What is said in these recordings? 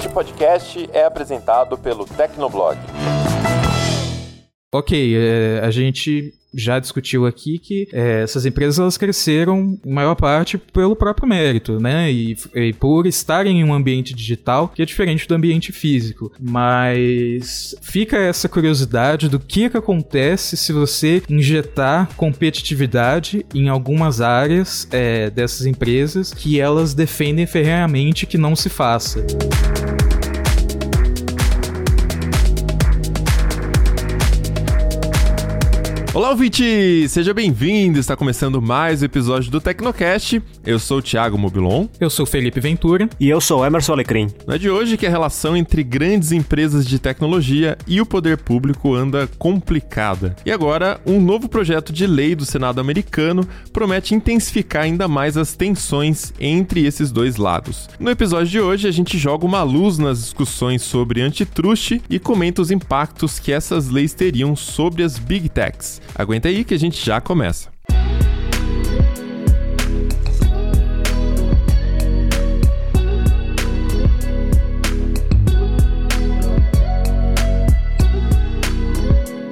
Este podcast é apresentado pelo Tecnoblog. Ok, é, a gente já discutiu aqui que é, essas empresas elas cresceram em maior parte pelo próprio mérito, né? E, e, por estarem em um ambiente digital que é diferente do ambiente físico. Mas fica essa curiosidade do que, que acontece se você injetar competitividade em algumas áreas é, dessas empresas que elas defendem ferrenhamente que não se faça. Olá, ouvinte! Seja bem-vindo! Está começando mais um episódio do Tecnocast. Eu sou o Thiago Mobilon. Eu sou o Felipe Ventura. E eu sou o Emerson Alecrim. Não é de hoje que a relação entre grandes empresas de tecnologia e o poder público anda complicada. E agora, um novo projeto de lei do Senado americano promete intensificar ainda mais as tensões entre esses dois lados. No episódio de hoje, a gente joga uma luz nas discussões sobre antitruste e comenta os impactos que essas leis teriam sobre as big techs. Aguenta aí que a gente já começa.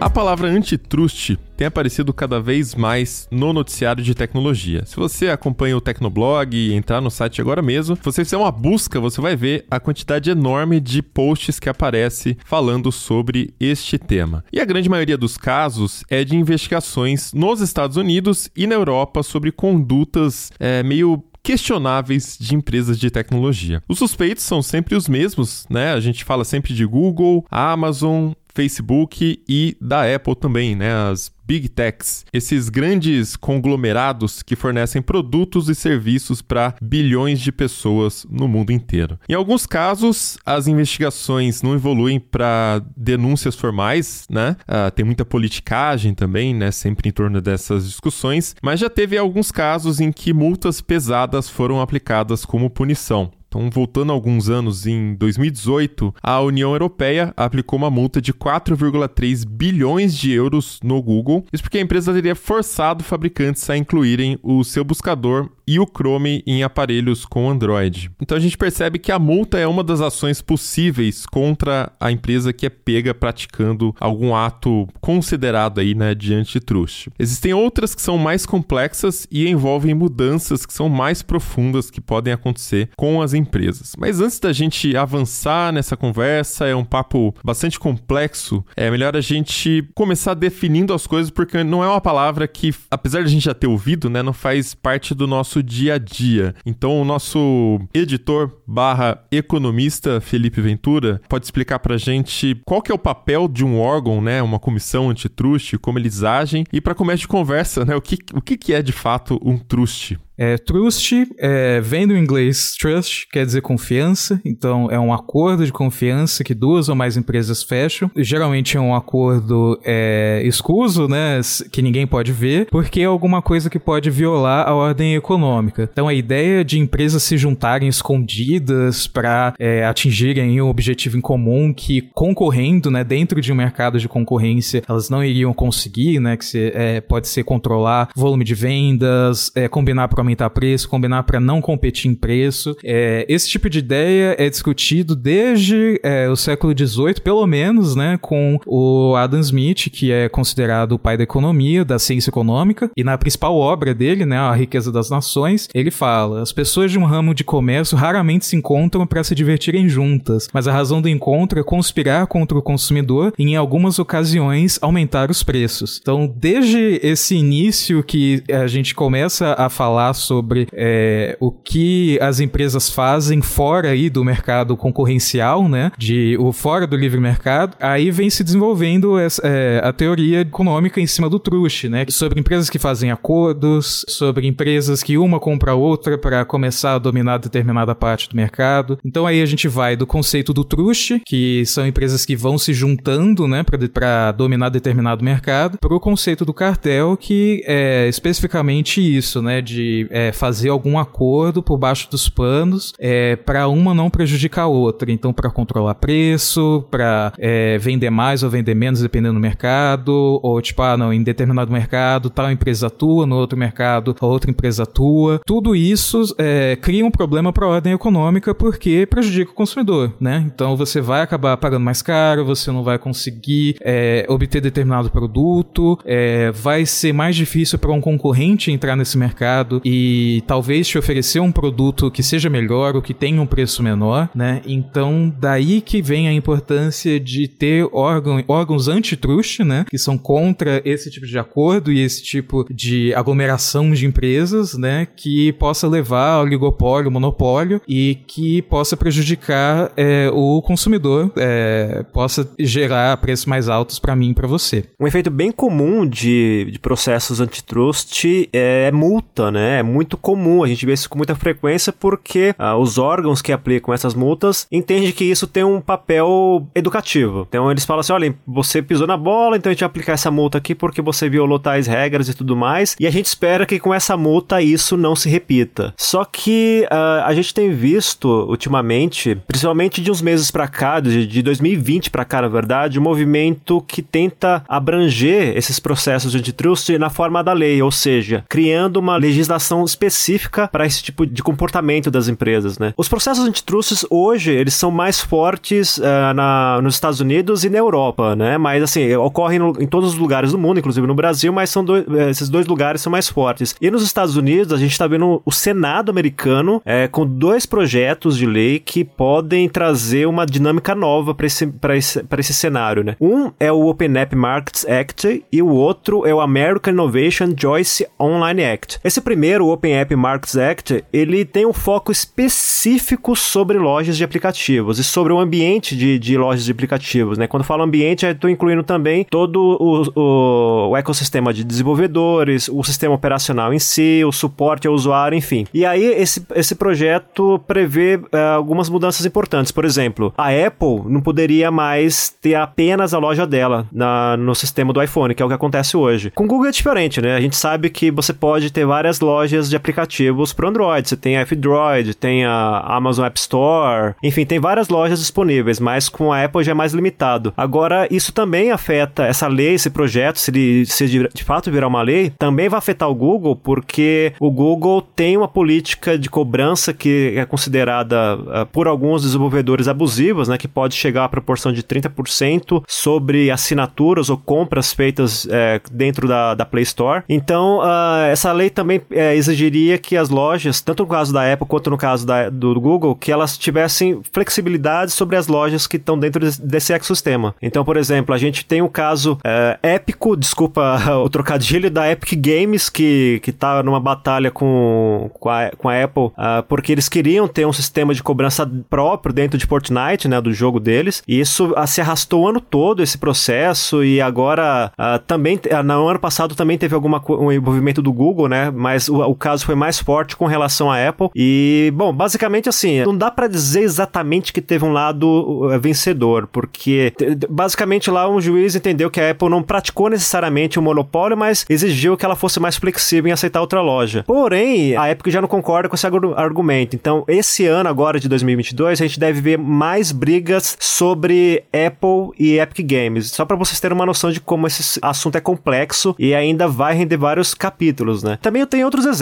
A palavra antitruste tem aparecido cada vez mais no noticiário de tecnologia. Se você acompanha o Tecnoblog e entrar no site agora mesmo, você fizer uma busca, você vai ver a quantidade enorme de posts que aparece falando sobre este tema. E a grande maioria dos casos é de investigações nos Estados Unidos e na Europa sobre condutas é, meio questionáveis de empresas de tecnologia. Os suspeitos são sempre os mesmos, né? A gente fala sempre de Google, Amazon, Facebook e da Apple também, né? As Big Techs, esses grandes conglomerados que fornecem produtos e serviços para bilhões de pessoas no mundo inteiro. Em alguns casos, as investigações não evoluem para denúncias formais, né? Uh, tem muita politicagem também, né? Sempre em torno dessas discussões, mas já teve alguns casos em que multas pesadas foram aplicadas como punição. Então, voltando alguns anos, em 2018, a União Europeia aplicou uma multa de 4,3 bilhões de euros no Google. Isso porque a empresa teria forçado fabricantes a incluírem o seu buscador e o Chrome em aparelhos com Android. Então a gente percebe que a multa é uma das ações possíveis contra a empresa que é pega praticando algum ato considerado aí, né, de antitruste. Existem outras que são mais complexas e envolvem mudanças que são mais profundas que podem acontecer com as empresas. Mas antes da gente avançar nessa conversa, é um papo bastante complexo, é melhor a gente começar definindo as coisas porque não é uma palavra que, apesar de a gente já ter ouvido, né, não faz parte do nosso dia a dia. Então, o nosso editor barra economista, Felipe Ventura, pode explicar pra gente qual que é o papel de um órgão, né, uma comissão antitruste, como eles agem, e para começo de conversa, né, o que, o que é de fato um truste? É, trust é, vem do inglês trust, quer dizer confiança, então é um acordo de confiança que duas ou mais empresas fecham. Geralmente é um acordo é, escuso, né, que ninguém pode ver, porque é alguma coisa que pode violar a ordem econômica. Então a ideia de empresas se juntarem escondidas para é, atingirem um objetivo em comum que concorrendo, né, dentro de um mercado de concorrência, elas não iriam conseguir, né, que se, é, pode ser controlar volume de vendas, é, combinar aumentar preço, combinar para não competir em preço. É, esse tipo de ideia é discutido desde é, o século XVIII, pelo menos, né, com o Adam Smith, que é considerado o pai da economia, da ciência econômica, e na principal obra dele, né, A Riqueza das Nações, ele fala: as pessoas de um ramo de comércio raramente se encontram para se divertirem juntas, mas a razão do encontro é conspirar contra o consumidor e, em algumas ocasiões, aumentar os preços. Então, desde esse início que a gente começa a falar sobre é, o que as empresas fazem fora aí do mercado concorrencial, né? De o fora do livre mercado. Aí vem se desenvolvendo essa, é, a teoria econômica em cima do truste, né? Sobre empresas que fazem acordos, sobre empresas que uma compra a outra para começar a dominar determinada parte do mercado. Então aí a gente vai do conceito do truste, que são empresas que vão se juntando, né, para dominar determinado mercado, para o conceito do cartel, que é especificamente isso, né, de é, fazer algum acordo por baixo dos panos é, para uma não prejudicar a outra. Então, para controlar preço, para é, vender mais ou vender menos, dependendo do mercado, ou tipo, ah, não, em determinado mercado, tal empresa atua, no outro mercado, a outra empresa atua. Tudo isso é, cria um problema para a ordem econômica porque prejudica o consumidor, né? Então, você vai acabar pagando mais caro, você não vai conseguir é, obter determinado produto, é, vai ser mais difícil para um concorrente entrar nesse mercado e talvez te oferecer um produto que seja melhor ou que tenha um preço menor, né? Então, daí que vem a importância de ter órgão, órgãos antitrust, né? Que são contra esse tipo de acordo e esse tipo de aglomeração de empresas, né? Que possa levar ao oligopólio, monopólio e que possa prejudicar é, o consumidor, é, possa gerar preços mais altos para mim e para você. Um efeito bem comum de, de processos antitrust é multa, né? Muito comum, a gente vê isso com muita frequência porque ah, os órgãos que aplicam essas multas entendem que isso tem um papel educativo. Então eles falam assim: olha, você pisou na bola, então a gente vai aplicar essa multa aqui porque você violou tais regras e tudo mais. E a gente espera que com essa multa isso não se repita. Só que uh, a gente tem visto ultimamente, principalmente de uns meses para cá, de, de 2020 para cá, na verdade, um movimento que tenta abranger esses processos de antitrust na forma da lei, ou seja, criando uma legislação específica para esse tipo de comportamento das empresas, né? Os processos antitrust hoje, eles são mais fortes uh, na, nos Estados Unidos e na Europa, né? Mas, assim, ocorrem em todos os lugares do mundo, inclusive no Brasil, mas são dois, eh, esses dois lugares são mais fortes. E nos Estados Unidos, a gente está vendo o Senado americano é, com dois projetos de lei que podem trazer uma dinâmica nova para esse, esse, esse cenário, né? Um é o Open App Markets Act e o outro é o American Innovation Choice Online Act. Esse primeiro, o Open App Markets Act, ele tem um foco específico sobre lojas de aplicativos e sobre o ambiente de, de lojas de aplicativos, né? Quando falo ambiente, estou incluindo também todo o, o, o, ecossistema de desenvolvedores, o sistema operacional em si, o suporte ao usuário, enfim. E aí, esse, esse projeto prevê uh, algumas mudanças importantes. Por exemplo, a Apple não poderia mais ter apenas a loja dela na, no sistema do iPhone, que é o que acontece hoje. Com o Google é diferente, né? A gente sabe que você pode ter várias lojas de aplicativos para Android. Você tem a F-Droid, tem a Amazon App Store, enfim, tem várias lojas disponíveis, mas com a Apple já é mais limitado. Agora, isso também afeta essa lei, esse projeto, se ele se de, fato virar uma lei, também vai afetar o Google, porque o Google tem uma política de cobrança que é considerada uh, por alguns desenvolvedores abusivas, né, que pode chegar à proporção de 30% sobre assinaturas ou compras feitas uh, dentro da, da Play Store. Então, uh, essa lei também uh, exigiria que as lojas, tanto no caso da Apple quanto no caso da, do Google, que elas tivessem flexibilidade sobre as lojas que estão dentro desse ecossistema. Então, por exemplo, a gente tem o caso épico, desculpa o trocadilho, da Epic Games, que, que tá numa batalha com, com, a, com a Apple, porque eles queriam ter um sistema de cobrança próprio dentro de Fortnite, né, do jogo deles, e isso se arrastou o ano todo, esse processo, e agora também, no ano passado também teve alguma, um envolvimento do Google, né, mas o, o caso foi mais forte com relação à Apple, e, bom, basicamente assim, não dá para dizer exatamente que teve um lado vencedor, porque basicamente lá um juiz entendeu que a Apple não praticou necessariamente o um monopólio, mas exigiu que ela fosse mais flexível em aceitar outra loja. Porém, a Epic já não concorda com esse argumento. Então, esse ano agora de 2022, a gente deve ver mais brigas sobre Apple e Epic Games. Só para vocês terem uma noção de como esse assunto é complexo e ainda vai render vários capítulos, né? Também eu tenho outros exemplos,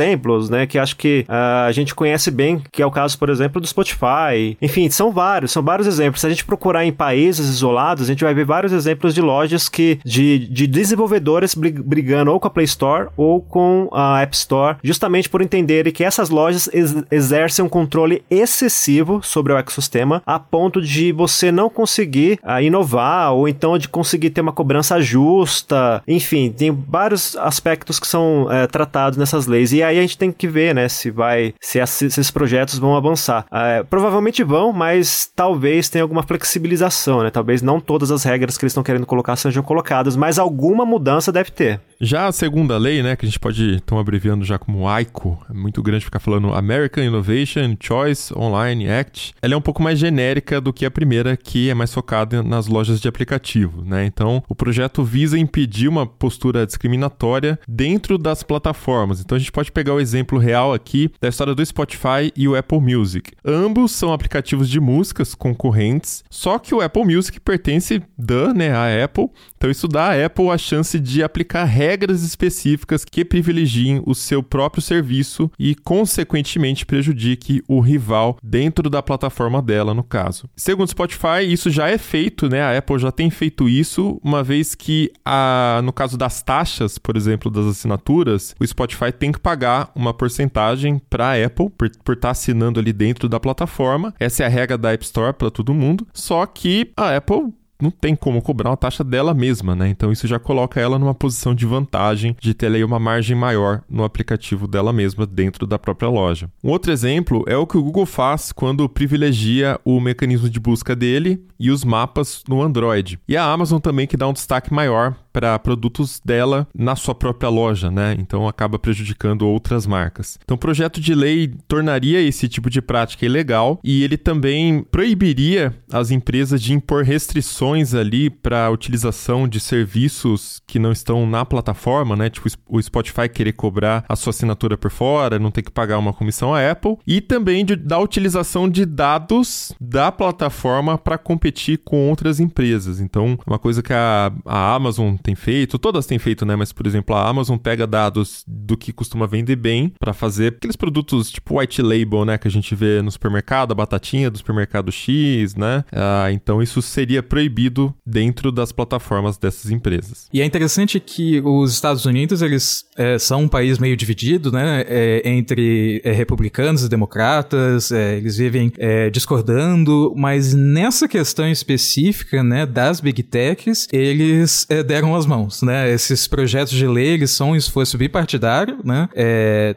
né, que acho que uh, a gente conhece bem, que é o caso, por exemplo, do Spotify. Enfim, são vários, são vários exemplos. Se a gente procurar em países isolados, a gente vai ver vários exemplos de lojas que de, de desenvolvedores brigando ou com a Play Store ou com a App Store, justamente por entenderem que essas lojas ex exercem um controle excessivo sobre o ecossistema, a ponto de você não conseguir uh, inovar ou então de conseguir ter uma cobrança justa. Enfim, tem vários aspectos que são uh, tratados nessas leis. E aí a gente tem que ver, né, se vai, se, esses projetos vão avançar. Uh, provavelmente vão, mas talvez tenha alguma flexibilização, né? Talvez não todas as regras que eles estão querendo colocar sejam colocadas, mas alguma mudança deve ter. Já a segunda lei, né, que a gente pode estar abreviando já como AICO, é muito grande ficar falando American Innovation Choice Online Act, ela é um pouco mais genérica do que a primeira, que é mais focada nas lojas de aplicativo, né? Então, o projeto visa impedir uma postura discriminatória dentro das plataformas. Então, a gente pode pegar o exemplo real aqui da história do Spotify e o Apple Music. Ambos são aplicativos de músicas concorrentes, só que o Apple Music pertence da, né, à Apple. Então, isso dá à Apple a chance de aplicar regras específicas que privilegiem o seu próprio serviço e, consequentemente, prejudique o rival dentro da plataforma dela, no caso. Segundo o Spotify, isso já é feito, né? A Apple já tem feito isso, uma vez que, a, no caso das taxas, por exemplo, das assinaturas, o Spotify tem que pagar uma porcentagem para a Apple por estar tá assinando ali dentro da plataforma. Essa é a regra da App Store para todo mundo. Só que a Apple não tem como cobrar uma taxa dela mesma, né? Então isso já coloca ela numa posição de vantagem de ter aí uma margem maior no aplicativo dela mesma dentro da própria loja. Um outro exemplo é o que o Google faz quando privilegia o mecanismo de busca dele e os mapas no Android. E a Amazon também que dá um destaque maior para produtos dela na sua própria loja, né? Então acaba prejudicando outras marcas. Então o projeto de lei tornaria esse tipo de prática ilegal e ele também proibiria as empresas de impor restrições ali para utilização de serviços que não estão na plataforma, né? Tipo o Spotify querer cobrar a sua assinatura por fora, não ter que pagar uma comissão à Apple e também de, da utilização de dados da plataforma para competir com outras empresas. Então, uma coisa que a, a Amazon tem feito, todas têm feito, né? Mas, por exemplo, a Amazon pega dados do que costuma vender bem para fazer aqueles produtos tipo white label, né? Que a gente vê no supermercado, a batatinha do supermercado X, né? Ah, então, isso seria proibido dentro das plataformas dessas empresas. E é interessante que os Estados Unidos, eles é, são um país meio dividido, né? É, entre é, republicanos e democratas, é, eles vivem é, discordando, mas nessa questão específica, né, das big techs, eles é, deram as mãos, né? Esses projetos de lei, eles são um esforço bipartidário, né?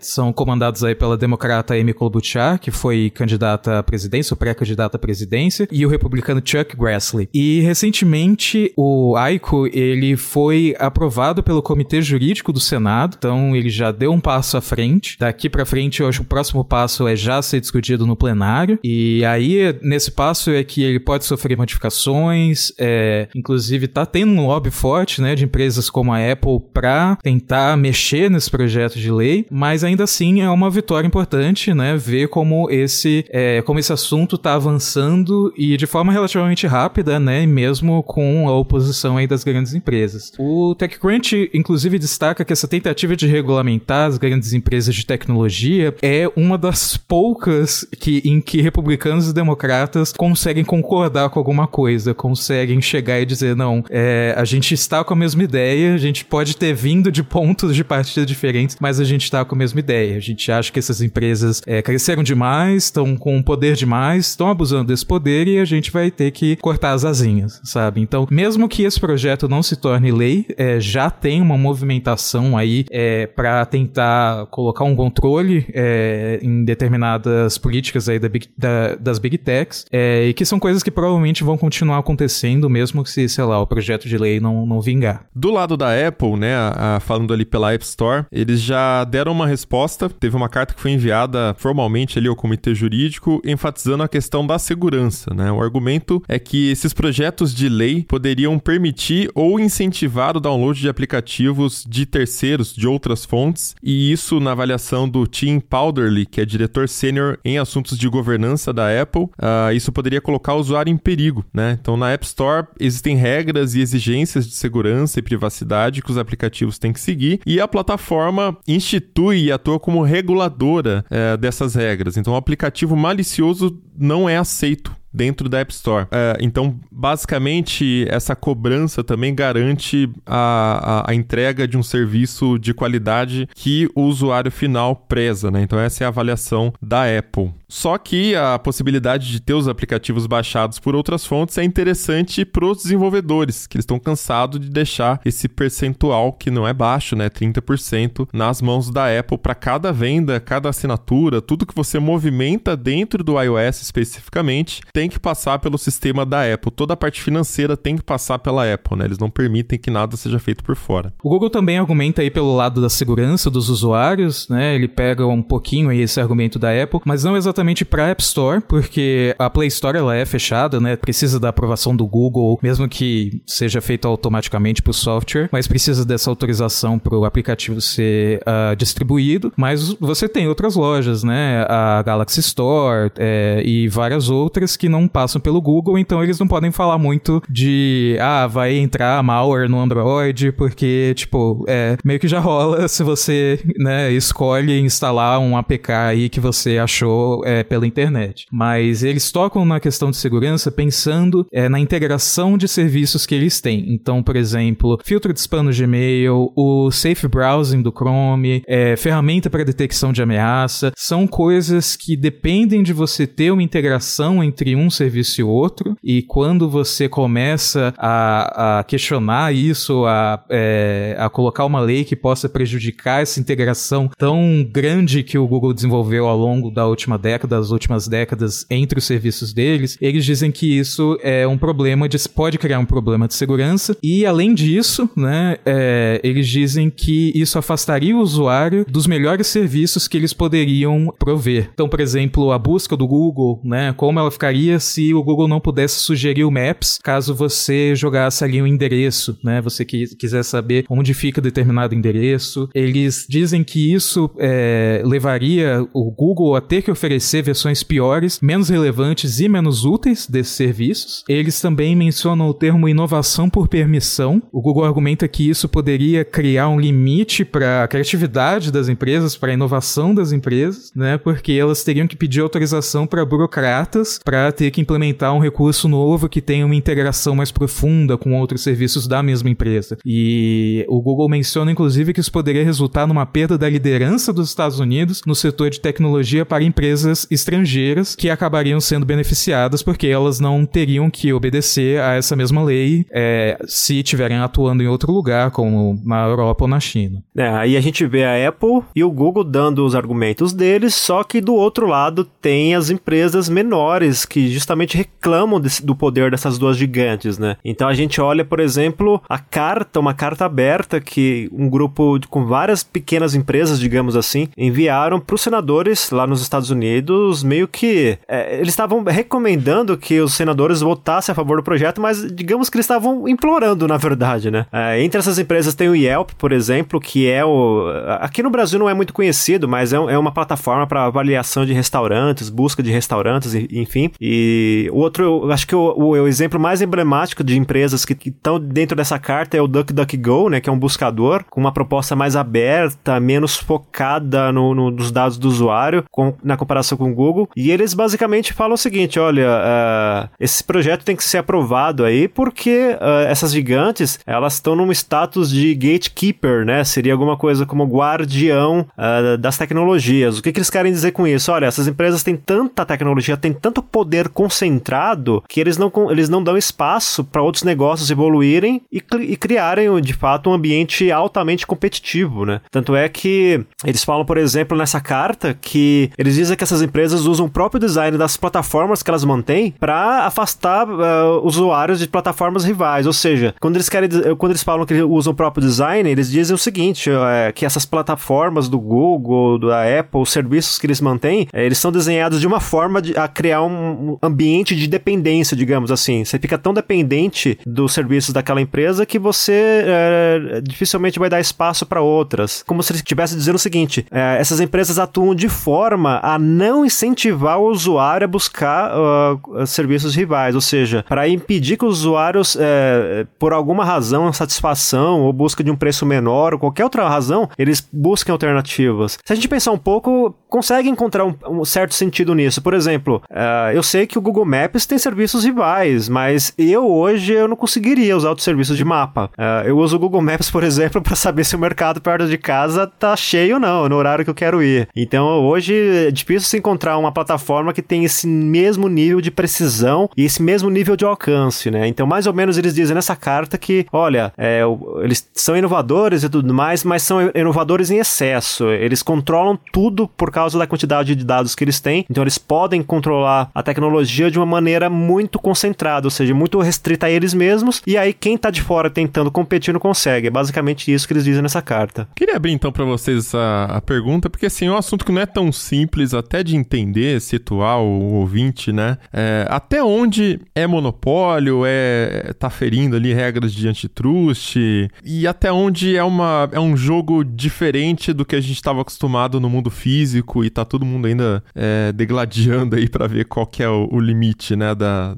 São comandados aí pela democrata Amy Klobuchar, que foi candidata à presidência, ou pré-candidata à presidência, e o republicano Chuck Grassley. E recentemente o AICO, ele foi aprovado pelo Comitê Jurídico do Senado, então ele já deu um passo à frente. Daqui para frente, eu acho que o próximo passo é já ser discutido no plenário, e aí nesse passo é que ele pode sofrer modificações, é, inclusive tá tendo um lobby forte, né? de empresas como a Apple para tentar mexer nesse projeto de lei, mas ainda assim é uma vitória importante, né, ver como esse, é, como esse assunto está avançando e de forma relativamente rápida, né, mesmo com a oposição aí das grandes empresas. O TechCrunch, inclusive, destaca que essa tentativa de regulamentar as grandes empresas de tecnologia é uma das poucas que, em que republicanos e democratas conseguem concordar com alguma coisa, conseguem chegar e dizer, não, é, a gente está com a mesma ideia, a gente pode ter vindo de pontos de partida diferentes, mas a gente está com a mesma ideia. A gente acha que essas empresas é, cresceram demais, estão com poder demais, estão abusando desse poder e a gente vai ter que cortar as asinhas, sabe? Então, mesmo que esse projeto não se torne lei, é, já tem uma movimentação aí é, para tentar colocar um controle é, em determinadas políticas aí da big, da, das big techs, é, e que são coisas que provavelmente vão continuar acontecendo, mesmo que, sei lá, o projeto de lei não, não vingar do lado da Apple, né, a, a, falando ali pela App Store, eles já deram uma resposta. Teve uma carta que foi enviada formalmente ali ao comitê jurídico, enfatizando a questão da segurança, né? O argumento é que esses projetos de lei poderiam permitir ou incentivar o download de aplicativos de terceiros, de outras fontes, e isso na avaliação do Tim Powderly, que é diretor sênior em assuntos de governança da Apple, uh, isso poderia colocar o usuário em perigo, né? Então na App Store existem regras e exigências de segurança e privacidade que os aplicativos têm que seguir, e a plataforma institui e atua como reguladora é, dessas regras. Então, o aplicativo malicioso não é aceito dentro da App Store. É, então, basicamente, essa cobrança também garante a, a, a, entrega de um serviço de qualidade que o usuário final preza, né? Então, essa é a avaliação da Apple. Só que a possibilidade de ter os aplicativos baixados por outras fontes é interessante para os desenvolvedores, que eles estão cansados de deixar esse percentual que não é baixo, né, 30% nas mãos da Apple para cada venda, cada assinatura, tudo que você movimenta dentro do iOS especificamente, tem que passar pelo sistema da Apple. Toda a parte financeira tem que passar pela Apple, né? Eles não permitem que nada seja feito por fora. O Google também argumenta aí pelo lado da segurança dos usuários, né? Ele pega um pouquinho aí esse argumento da Apple, mas não exatamente para App Store, porque a Play Store ela é fechada, né? Precisa da aprovação do Google, mesmo que seja feito automaticamente para o software, mas precisa dessa autorização para o aplicativo ser uh, distribuído. Mas você tem outras lojas, né? A Galaxy Store é, e várias outras que não passam pelo Google, então eles não podem falar muito de ah, vai entrar malware no Android, porque, tipo, é, meio que já rola se você, né, escolhe instalar um APK aí que você achou é, pela internet. Mas eles tocam na questão de segurança pensando é, na integração de serviços que eles têm. Então, por exemplo, filtro de spam no Gmail, o Safe Browsing do Chrome, é, ferramenta para detecção de ameaça, são coisas que dependem de você ter uma integração entre um serviço e outro, e quando você começa a, a questionar isso, a, é, a colocar uma lei que possa prejudicar essa integração tão grande que o Google desenvolveu ao longo da última década, das últimas décadas entre os serviços deles, eles dizem que isso é um problema de pode criar um problema de segurança e além disso, né, é, eles dizem que isso afastaria o usuário dos melhores serviços que eles poderiam prover. Então, por exemplo, a busca do Google, né, como ela ficaria se o Google não pudesse sugerir o Maps caso você jogasse ali um endereço, né, você quiser saber onde fica determinado endereço. Eles dizem que isso é, levaria o Google a ter que oferecer versões piores, menos relevantes e menos úteis desses serviços. Eles também mencionam o termo inovação por permissão. O Google argumenta que isso poderia criar um limite para a criatividade das empresas, para a inovação das empresas, né? Porque elas teriam que pedir autorização para burocratas para ter que implementar um recurso novo que tenha uma integração mais profunda com outros serviços da mesma empresa. E o Google menciona inclusive que isso poderia resultar numa perda da liderança dos Estados Unidos no setor de tecnologia para empresas estrangeiras que acabariam sendo beneficiadas porque elas não teriam que obedecer a essa mesma lei é, se estiverem atuando em outro lugar, como na Europa ou na China. É, aí a gente vê a Apple e o Google dando os argumentos deles, só que do outro lado tem as empresas menores que justamente reclamam desse, do poder dessas duas gigantes, né? Então a gente olha, por exemplo, a carta, uma carta aberta que um grupo de, com várias pequenas empresas, digamos assim, enviaram para os senadores lá nos Estados Unidos, meio que é, eles estavam recomendando que os senadores votassem a favor do projeto, mas digamos que eles estavam implorando, na verdade, né? É, entre essas empresas tem o Yelp, por exemplo, que é o. Aqui no Brasil não é muito conhecido, mas é, é uma plataforma para avaliação de restaurantes, busca de restaurantes, enfim. E o outro, acho que o, o, o exemplo mais emblemático de empresas que estão dentro dessa carta é o DuckDuckGo, né? Que é um buscador com uma proposta mais aberta, menos focada no, no nos dados do usuário, com, na comparação com o Google. E eles basicamente falam o seguinte: olha, uh, esse projeto tem que ser aprovado aí porque uh, essas gigantes elas estão num status de gatekeeper, né? Seria alguma coisa como guardião uh, das tecnologias. O que, que eles querem dizer com isso? Olha, essas empresas têm tanta tecnologia, têm tanto poder concentrado que eles não, eles não dão espaço para outros negócios evoluírem e, e criarem, de fato, um ambiente altamente competitivo, né? Tanto é que eles falam, por exemplo, nessa carta que eles dizem que essas empresas usam o próprio design das plataformas que elas mantêm para afastar uh, usuários de plataformas rivais. Ou seja, quando eles querem, quando eles falam que usam o próprio design, eles dizem o seguinte: uh, que essas plataformas do Google, da Apple, os serviços que eles mantêm, uh, eles são desenhados de uma forma de, a criar um ambiente de dependência, digamos assim. Você fica tão dependente dos serviços daquela empresa que você eh, dificilmente vai dar espaço para outras. Como se ele estivesse dizendo o seguinte: essas empresas atuam de forma a não incentivar o usuário a buscar uh, serviços rivais, ou seja, para impedir que os usuários, é, por alguma razão, satisfação ou busca de um preço menor ou qualquer outra razão, eles busquem alternativas. Se a gente pensar um pouco, consegue encontrar um, um certo sentido nisso. Por exemplo, uh, eu sei que o Google Maps tem serviços rivais, mas eu hoje eu não conseguiria usar outros serviços de mapa. Uh, eu uso o Google Maps, por exemplo, para saber se o mercado perto de casa tá cheio ou não, no horário que eu quero ir. Então hoje é difícil se encontrar uma plataforma que tem esse mesmo nível de precisão e esse mesmo nível de alcance, né? Então, mais ou menos eles dizem nessa carta que, olha, é, eles são inovadores e tudo mais, mas são inovadores em excesso. Eles controlam tudo por causa da quantidade de dados que eles têm. Então, eles podem controlar a tecnologia de uma maneira muito concentrada, ou seja, muito restrita a eles mesmos. E aí, quem tá de fora tentando competir não consegue. É basicamente isso que eles dizem nessa carta. Queria abrir então para vocês a, a, pergunta, porque assim, é um assunto que não é tão simples até de entender, situar o ouvinte, né? É, até onde é monopólio, é tá ferindo ali regras de antitrust e até onde é, uma, é um jogo diferente do que a gente estava acostumado no mundo físico e tá todo mundo ainda é, degladiando aí para ver qual que é o, o, limite, né, da,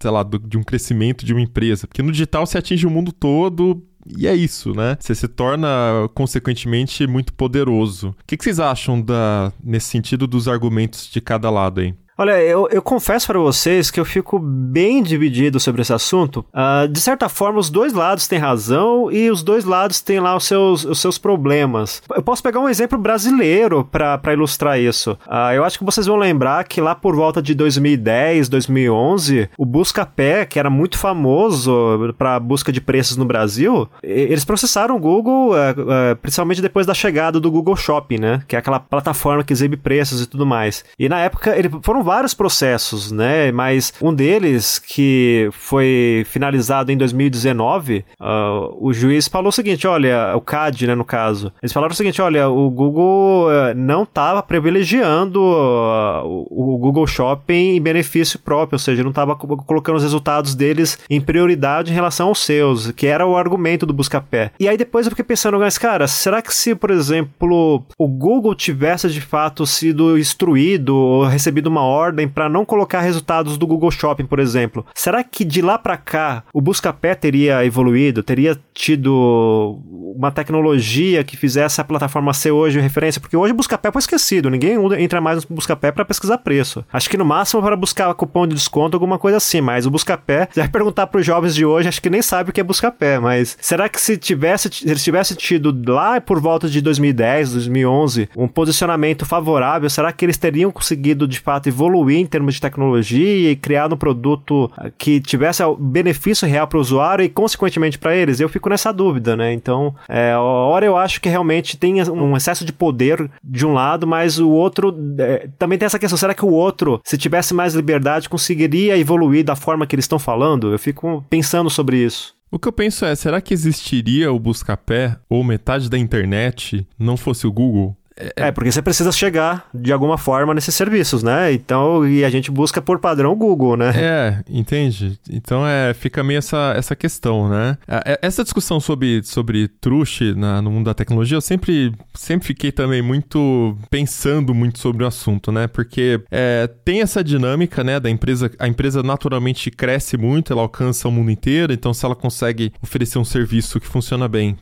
sei lá, do, de um crescimento de uma empresa. Porque no digital você atinge o mundo todo e é isso, né? Você se torna, consequentemente, muito poderoso. O que, que vocês acham da, nesse sentido dos argumentos de cada lado aí? Olha, eu, eu confesso para vocês que eu fico bem dividido sobre esse assunto. Uh, de certa forma, os dois lados têm razão e os dois lados têm lá os seus, os seus problemas. Eu posso pegar um exemplo brasileiro para ilustrar isso. Uh, eu acho que vocês vão lembrar que lá por volta de 2010, 2011, o Buscapé, que era muito famoso para busca de preços no Brasil, eles processaram o Google, uh, principalmente depois da chegada do Google Shopping, né? Que é aquela plataforma que exibe preços e tudo mais. E na época, eles foram vários processos, né? Mas um deles, que foi finalizado em 2019, uh, ah, o juiz falou o seguinte: olha, o CAD, né, no caso, eles falaram o seguinte: olha, o Google uh, não estava privilegiando uh, o Google Shopping em benefício próprio, ou seja, não estava colocando os resultados deles em prioridade em relação aos seus, que era o argumento do Buscapé. E aí depois eu fiquei pensando, mas cara, será que se, por exemplo, o Google tivesse de fato sido instruído ou recebido uma ordem para não colocar resultados do Google Shopping, por exemplo. Será que de lá para cá o Buscapé teria evoluído, teria tido uma tecnologia que fizesse a plataforma ser hoje referência? Porque hoje o Buscapé foi esquecido, ninguém entra mais no Buscapé para pesquisar preço. Acho que no máximo para buscar cupom de desconto, alguma coisa assim, mas o Buscapé, se vai perguntar para os jovens de hoje, acho que nem sabe o que é Buscapé, mas será que se tivesse, se eles tivessem tido lá por volta de 2010, 2011, um posicionamento favorável, será que eles teriam conseguido de fato evoluir evoluir em termos de tecnologia e criar um produto que tivesse benefício real para o usuário e, consequentemente, para eles? Eu fico nessa dúvida, né? Então, é, hora eu acho que realmente tem um excesso de poder de um lado, mas o outro é, também tem essa questão: será que o outro, se tivesse mais liberdade, conseguiria evoluir da forma que eles estão falando? Eu fico pensando sobre isso. O que eu penso é, será que existiria o Buscapé ou metade da internet não fosse o Google? É, é, porque você precisa chegar de alguma forma nesses serviços, né? Então, e a gente busca por padrão Google, né? É, entende? Então é, fica meio essa, essa questão, né? É, é, essa discussão sobre, sobre truche na, no mundo da tecnologia, eu sempre, sempre fiquei também muito pensando muito sobre o assunto, né? Porque é, tem essa dinâmica, né, da empresa, a empresa naturalmente cresce muito, ela alcança o mundo inteiro, então se ela consegue oferecer um serviço que funciona bem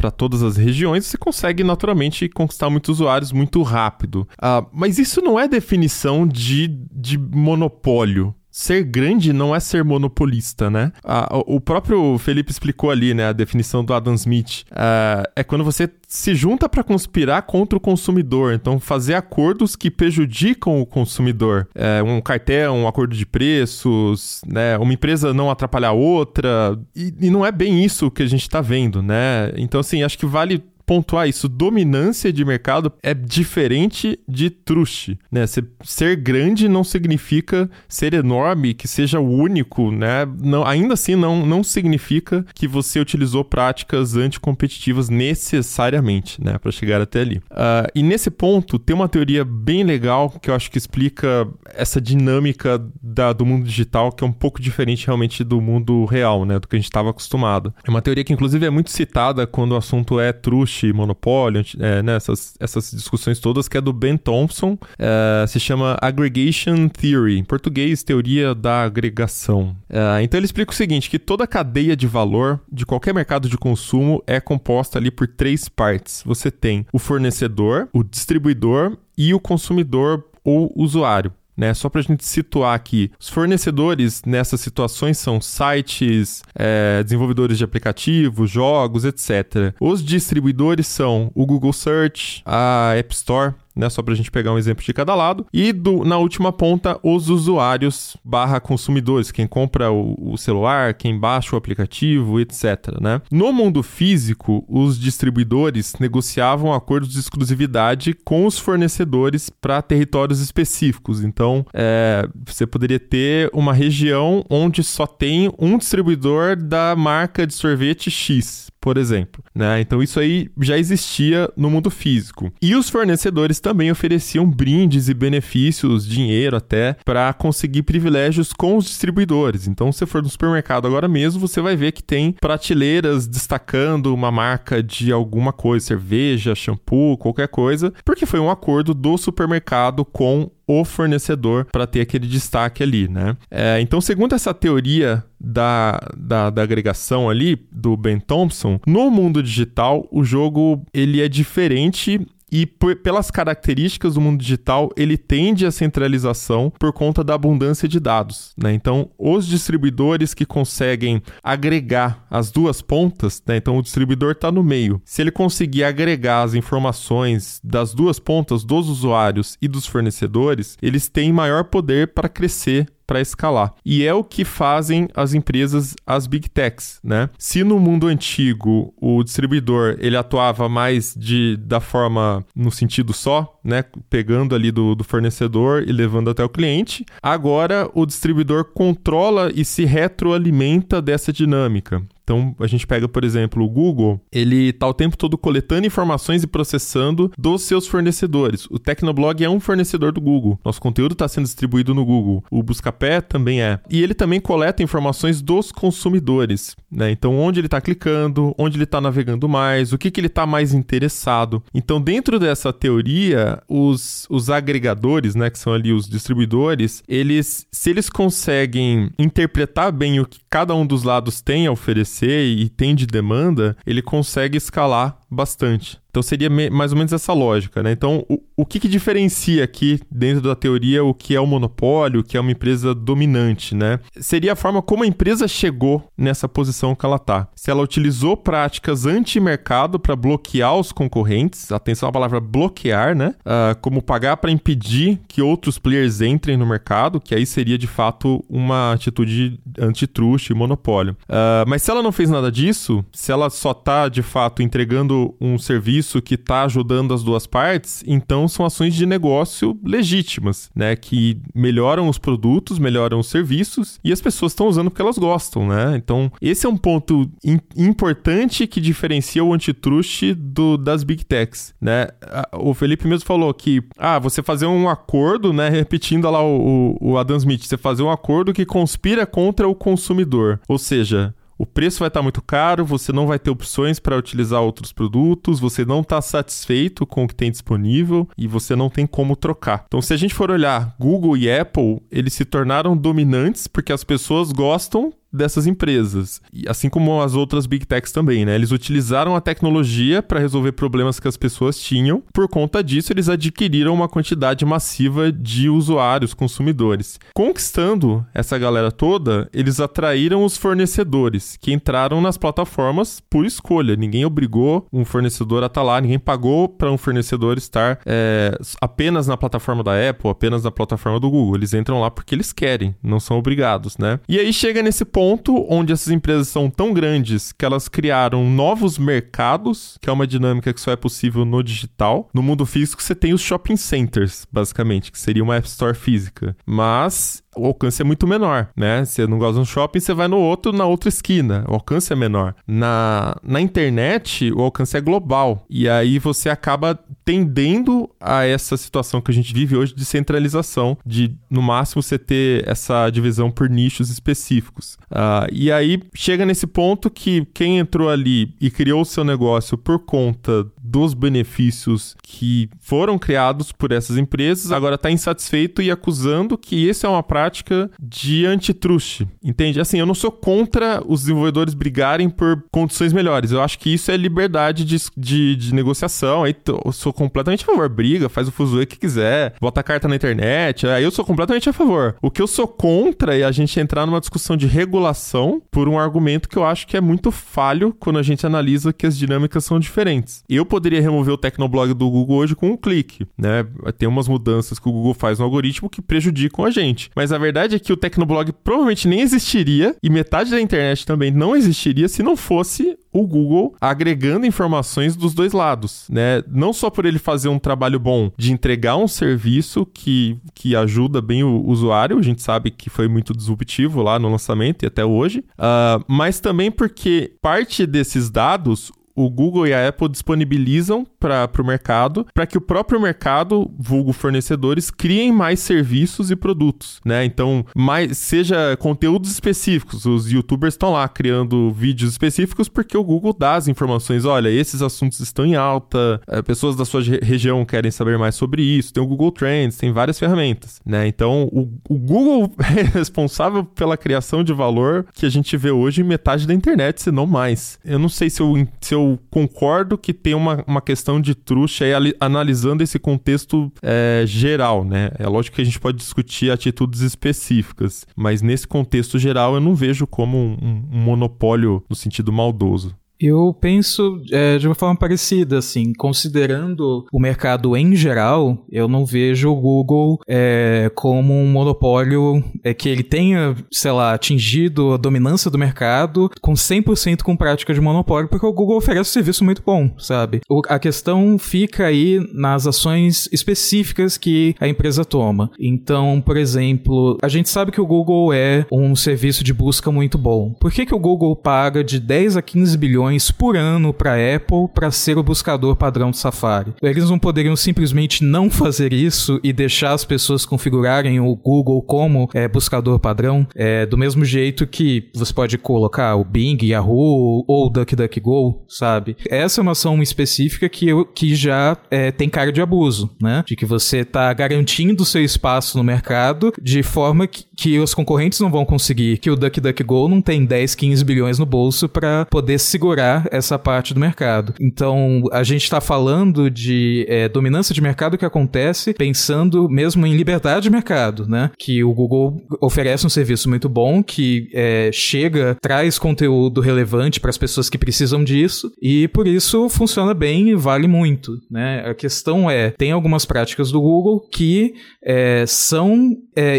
para todas as regiões, você consegue naturalmente conquistar muitos usuários muito rápido. Uh, mas isso não é definição de, de monopólio. Ser grande não é ser monopolista, né? Uh, o próprio Felipe explicou ali, né? A definição do Adam Smith. Uh, é quando você se junta para conspirar contra o consumidor. Então, fazer acordos que prejudicam o consumidor. É, um cartel, um acordo de preços, né? Uma empresa não atrapalhar a outra. E, e não é bem isso que a gente está vendo, né? Então, assim, acho que vale pontuar isso. Dominância de mercado é diferente de truste, né? Ser grande não significa ser enorme, que seja o único, né? Não, ainda assim, não, não significa que você utilizou práticas anticompetitivas necessariamente, né? Para chegar até ali. Uh, e nesse ponto, tem uma teoria bem legal que eu acho que explica essa dinâmica da, do mundo digital, que é um pouco diferente realmente do mundo real, né? Do que a gente estava acostumado. É uma teoria que, inclusive, é muito citada quando o assunto é truste monopólio, é, né, essas, essas discussões todas, que é do Ben Thompson, é, se chama Aggregation Theory, em português, teoria da agregação. É, então ele explica o seguinte, que toda cadeia de valor de qualquer mercado de consumo é composta ali por três partes. Você tem o fornecedor, o distribuidor e o consumidor ou usuário né? Só para a gente situar aqui, os fornecedores nessas situações são sites, é, desenvolvedores de aplicativos, jogos, etc. Os distribuidores são o Google Search, a App Store né? Só para a gente pegar um exemplo de cada lado. E do, na última ponta, os usuários barra consumidores, quem compra o, o celular, quem baixa o aplicativo, etc. Né? No mundo físico, os distribuidores negociavam acordos de exclusividade com os fornecedores para territórios específicos. Então, é, você poderia ter uma região onde só tem um distribuidor da marca de sorvete X por exemplo. Né? Então isso aí já existia no mundo físico. E os fornecedores também ofereciam brindes e benefícios, dinheiro até, para conseguir privilégios com os distribuidores. Então, se você for no supermercado agora mesmo, você vai ver que tem prateleiras destacando uma marca de alguma coisa, cerveja, shampoo, qualquer coisa, porque foi um acordo do supermercado com o fornecedor para ter aquele destaque ali, né? É, então, segundo essa teoria da, da, da, agregação ali do Ben Thompson, no mundo digital o jogo ele é diferente e pelas características do mundo digital, ele tende à centralização por conta da abundância de dados. Né? Então, os distribuidores que conseguem agregar as duas pontas, né? então o distribuidor está no meio. Se ele conseguir agregar as informações das duas pontas, dos usuários e dos fornecedores, eles têm maior poder para crescer para escalar. E é o que fazem as empresas, as big techs, né? Se no mundo antigo o distribuidor ele atuava mais de da forma no sentido só, né, pegando ali do, do fornecedor e levando até o cliente, agora o distribuidor controla e se retroalimenta dessa dinâmica. Então, a gente pega, por exemplo, o Google, ele tá o tempo todo coletando informações e processando dos seus fornecedores. O Tecnoblog é um fornecedor do Google. Nosso conteúdo está sendo distribuído no Google. O Buscapé também é. E ele também coleta informações dos consumidores, né? Então, onde ele está clicando, onde ele está navegando mais, o que, que ele está mais interessado. Então, dentro dessa teoria, os, os agregadores, né, que são ali os distribuidores, eles, se eles conseguem interpretar bem o que cada um dos lados tem a oferecer, e tem de demanda, ele consegue escalar bastante. Então seria mais ou menos essa lógica, né? Então, o, o que, que, diferencia aqui, dentro da teoria, o que é o monopólio, o que é uma empresa dominante, né? Seria a forma como a empresa chegou nessa posição que ela está. Se ela utilizou práticas anti-mercado para bloquear os concorrentes, atenção à palavra bloquear, né? Uh, como pagar para impedir que outros players entrem no mercado, que aí seria de fato uma atitude antitruste e monopólio. Uh, mas se ela não fez nada disso, se ela só está de fato entregando um serviço que está ajudando as duas partes, então são ações de negócio legítimas, né? Que melhoram os produtos, melhoram os serviços e as pessoas estão usando porque elas gostam, né? Então, esse é um ponto importante que diferencia o antitrust do, das big techs, né? O Felipe mesmo falou que, ah, você fazer um acordo, né? Repetindo lá o, o Adam Smith, você fazer um acordo que conspira contra o consumidor. Ou seja, o preço vai estar muito caro, você não vai ter opções para utilizar outros produtos, você não está satisfeito com o que tem disponível e você não tem como trocar. Então, se a gente for olhar, Google e Apple, eles se tornaram dominantes porque as pessoas gostam dessas empresas, assim como as outras big techs também, né? Eles utilizaram a tecnologia para resolver problemas que as pessoas tinham. Por conta disso, eles adquiriram uma quantidade massiva de usuários, consumidores. Conquistando essa galera toda, eles atraíram os fornecedores, que entraram nas plataformas por escolha. Ninguém obrigou um fornecedor a estar tá lá, ninguém pagou para um fornecedor estar é, apenas na plataforma da Apple, apenas na plataforma do Google. Eles entram lá porque eles querem, não são obrigados, né? E aí chega nesse ponto onde essas empresas são tão grandes que elas criaram novos mercados, que é uma dinâmica que só é possível no digital. No mundo físico, você tem os shopping centers, basicamente, que seria uma App Store física. Mas o alcance é muito menor, né? Você não gosta de um shopping, você vai no outro, na outra esquina. O alcance é menor. Na, na internet, o alcance é global. E aí você acaba tendendo a essa situação que a gente vive hoje de centralização, de no máximo você ter essa divisão por nichos específicos. Uh, e aí chega nesse ponto que quem entrou ali e criou o seu negócio por conta dos benefícios que foram criados por essas empresas, agora está insatisfeito e acusando que isso é uma prática de antitruste. Entende? Assim, eu não sou contra os desenvolvedores brigarem por condições melhores. Eu acho que isso é liberdade de, de, de negociação. Aí eu sou completamente a favor. Briga, faz o fuzuê que quiser, bota a carta na internet. Aí eu sou completamente a favor. O que eu sou contra é a gente entrar numa discussão de regulação por um argumento que eu acho que é muito falho quando a gente analisa que as dinâmicas são diferentes. Eu poderia remover o Tecnoblog do Google hoje com um clique, né? Tem umas mudanças que o Google faz no algoritmo que prejudicam a gente. Mas a verdade é que o Tecnoblog provavelmente nem existiria e metade da internet também não existiria se não fosse o Google agregando informações dos dois lados, né? Não só por ele fazer um trabalho bom de entregar um serviço que, que ajuda bem o usuário, a gente sabe que foi muito disruptivo lá no lançamento e até hoje, uh, mas também porque parte desses dados o Google e a Apple disponibilizam para o mercado, para que o próprio mercado, vulgo fornecedores, criem mais serviços e produtos, né? Então, mais seja conteúdos específicos, os YouTubers estão lá criando vídeos específicos porque o Google dá as informações, olha, esses assuntos estão em alta, é, pessoas da sua região querem saber mais sobre isso, tem o Google Trends, tem várias ferramentas, né? Então, o, o Google é responsável pela criação de valor que a gente vê hoje em metade da internet, se não mais. Eu não sei se eu, se eu concordo que tem uma, uma questão de truxa aí ali, analisando esse contexto é, geral, né? É lógico que a gente pode discutir atitudes específicas, mas nesse contexto geral eu não vejo como um, um monopólio no sentido maldoso. Eu penso é, de uma forma parecida, assim, considerando o mercado em geral, eu não vejo o Google é, como um monopólio é, que ele tenha, sei lá, atingido a dominância do mercado com 100% com prática de monopólio, porque o Google oferece um serviço muito bom, sabe? O, a questão fica aí nas ações específicas que a empresa toma. Então, por exemplo, a gente sabe que o Google é um serviço de busca muito bom. Por que, que o Google paga de 10 a 15 bilhões bilhões por ano para Apple para ser o buscador padrão do Safari. Eles não poderiam simplesmente não fazer isso e deixar as pessoas configurarem o Google como é, buscador padrão, é, do mesmo jeito que você pode colocar o Bing, Yahoo ou o DuckDuckGo, sabe? Essa é uma ação específica que, eu, que já é, tem cara de abuso, né? De que você está garantindo seu espaço no mercado de forma que, que os concorrentes não vão conseguir, que o DuckDuckGo não tem 10, 15 bilhões no bolso para poder segurar essa parte do mercado. Então, a gente está falando de é, dominância de mercado que acontece pensando mesmo em liberdade de mercado, né? Que o Google oferece um serviço muito bom que é, chega, traz conteúdo relevante para as pessoas que precisam disso e por isso funciona bem e vale muito, né? A questão é, tem algumas práticas do Google que é, são é,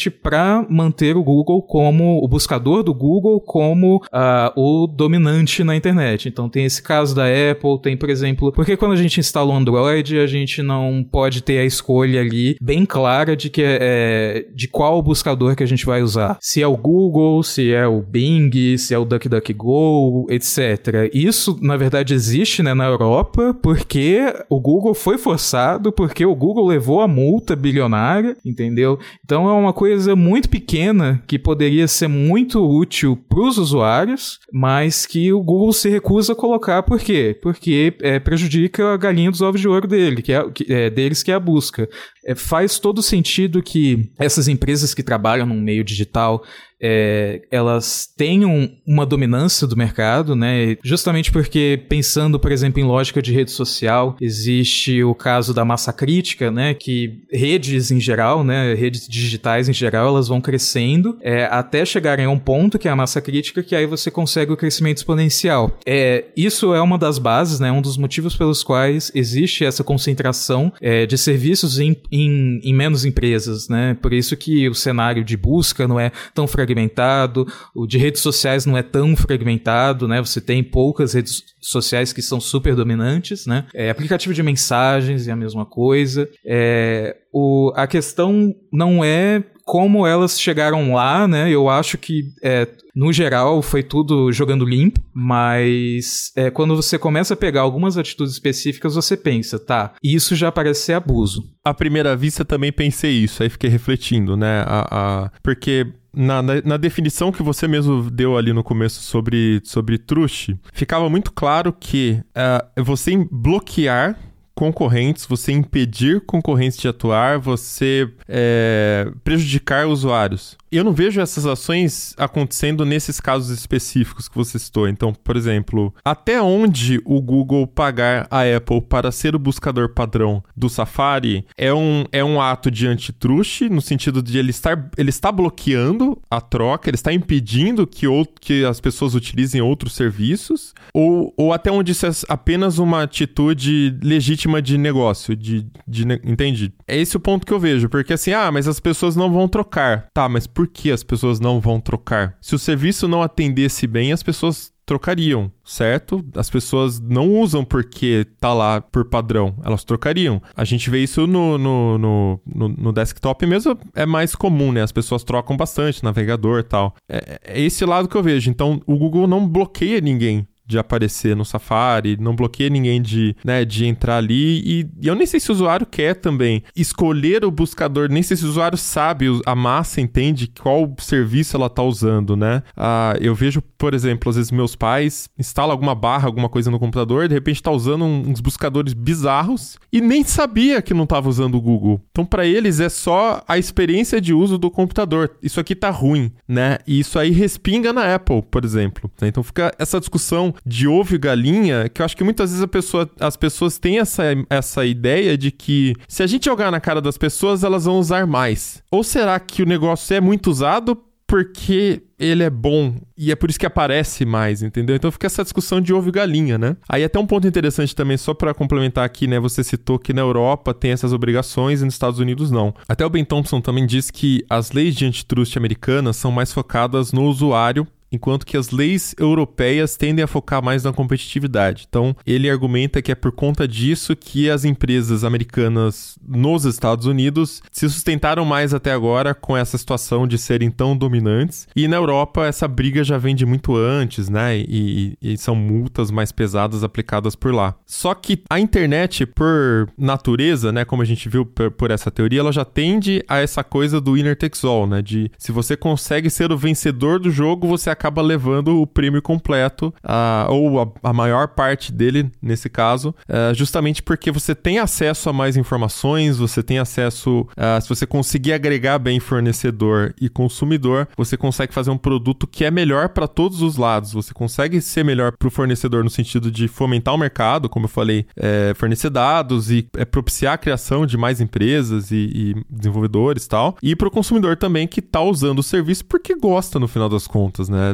intrinsecamente para manter o Google como o buscador do Google como uh, o dominante na internet. Então tem esse caso da Apple, tem, por exemplo, porque quando a gente instala o Android, a gente não pode ter a escolha ali bem clara de que é, de qual buscador que a gente vai usar. Se é o Google, se é o Bing, se é o DuckDuckGo, etc. Isso, na verdade, existe né, na Europa porque o Google foi forçado, porque o Google levou a multa bilionária, entendeu? Então é uma coisa muito pequena que poderia ser muito útil para os usuários, mas que que o Google se recusa a colocar. Por quê? Porque é, prejudica a galinha dos ovos de ouro dele, que é, que, é deles que é a busca. É, faz todo sentido que essas empresas que trabalham no meio digital é, elas tenham uma dominância do mercado, né? Justamente porque, pensando, por exemplo, em lógica de rede social, existe o caso da massa crítica, né? Que redes em geral, né? Redes digitais em geral, elas vão crescendo é, até chegarem a um ponto que é a massa crítica, que aí você consegue o crescimento exponencial. É, isso é uma das bases, né? Um dos motivos pelos quais existe essa concentração é, de serviços em, em, em menos empresas, né? Por isso que o cenário de busca não é tão fragmentado o de redes sociais não é tão fragmentado, né? Você tem poucas redes sociais que são super dominantes, né? É, aplicativo de mensagens é a mesma coisa. É, o, a questão não é como elas chegaram lá, né? Eu acho que, é, no geral, foi tudo jogando limpo, mas é, quando você começa a pegar algumas atitudes específicas, você pensa, tá, isso já parece ser abuso. À primeira vista, também pensei isso, aí fiquei refletindo, né? A, a... Porque na, na, na, definição que você mesmo deu ali no começo sobre, sobre truste, ficava muito claro que uh, você bloquear concorrentes, você impedir concorrentes de atuar, você é, prejudicar usuários. Eu não vejo essas ações acontecendo nesses casos específicos que você citou. Então, por exemplo, até onde o Google pagar a Apple para ser o buscador padrão do Safari é um, é um ato de antitruste, no sentido de ele estar ele está bloqueando a troca, ele está impedindo que, ou, que as pessoas utilizem outros serviços, ou, ou até onde isso é apenas uma atitude legítima de negócio, de, de, entende? É esse o ponto que eu vejo, porque assim, ah, mas as pessoas não vão trocar. Tá, mas por que as pessoas não vão trocar? Se o serviço não atendesse bem, as pessoas trocariam, certo? As pessoas não usam porque tá lá por padrão, elas trocariam. A gente vê isso no, no, no, no, no desktop mesmo, é mais comum, né? As pessoas trocam bastante, navegador tal. É, é esse lado que eu vejo. Então, o Google não bloqueia ninguém de aparecer no Safari, não bloqueia ninguém de, né, de entrar ali. E, e, eu nem sei se o usuário quer também escolher o buscador, nem sei se o usuário sabe, a massa entende qual serviço ela tá usando, né? Ah, eu vejo, por exemplo, às vezes meus pais instalam alguma barra, alguma coisa no computador, de repente tá usando uns buscadores bizarros e nem sabia que não tava usando o Google. Então, para eles é só a experiência de uso do computador. Isso aqui tá ruim, né? E isso aí respinga na Apple, por exemplo. Então fica essa discussão de ovo e galinha, que eu acho que muitas vezes pessoa, as pessoas têm essa, essa ideia de que se a gente jogar na cara das pessoas, elas vão usar mais. Ou será que o negócio é muito usado porque ele é bom e é por isso que aparece mais, entendeu? Então fica essa discussão de ovo e galinha, né? Aí até um ponto interessante também, só para complementar aqui, né? Você citou que na Europa tem essas obrigações e nos Estados Unidos não. Até o Ben Thompson também diz que as leis de antitrust americanas são mais focadas no usuário enquanto que as leis europeias tendem a focar mais na competitividade. Então, ele argumenta que é por conta disso que as empresas americanas nos Estados Unidos se sustentaram mais até agora com essa situação de serem tão dominantes. E na Europa, essa briga já vem de muito antes, né? E, e são multas mais pesadas aplicadas por lá. Só que a internet, por natureza, né, como a gente viu por, por essa teoria, ela já tende a essa coisa do winner takes all, né? De se você consegue ser o vencedor do jogo, você acaba levando o prêmio completo, uh, ou a, a, maior parte dele, nesse caso, uh, justamente porque você tem acesso a mais informações, você tem acesso, uh, se você conseguir agregar bem fornecedor e consumidor, você consegue fazer um produto que é melhor para todos os lados. Você consegue ser melhor para o fornecedor no sentido de fomentar o mercado, como eu falei, é, fornecer dados e é, propiciar a criação de mais empresas e, e desenvolvedores e tal. E para o consumidor também que está usando o serviço porque gosta no final das contas, né?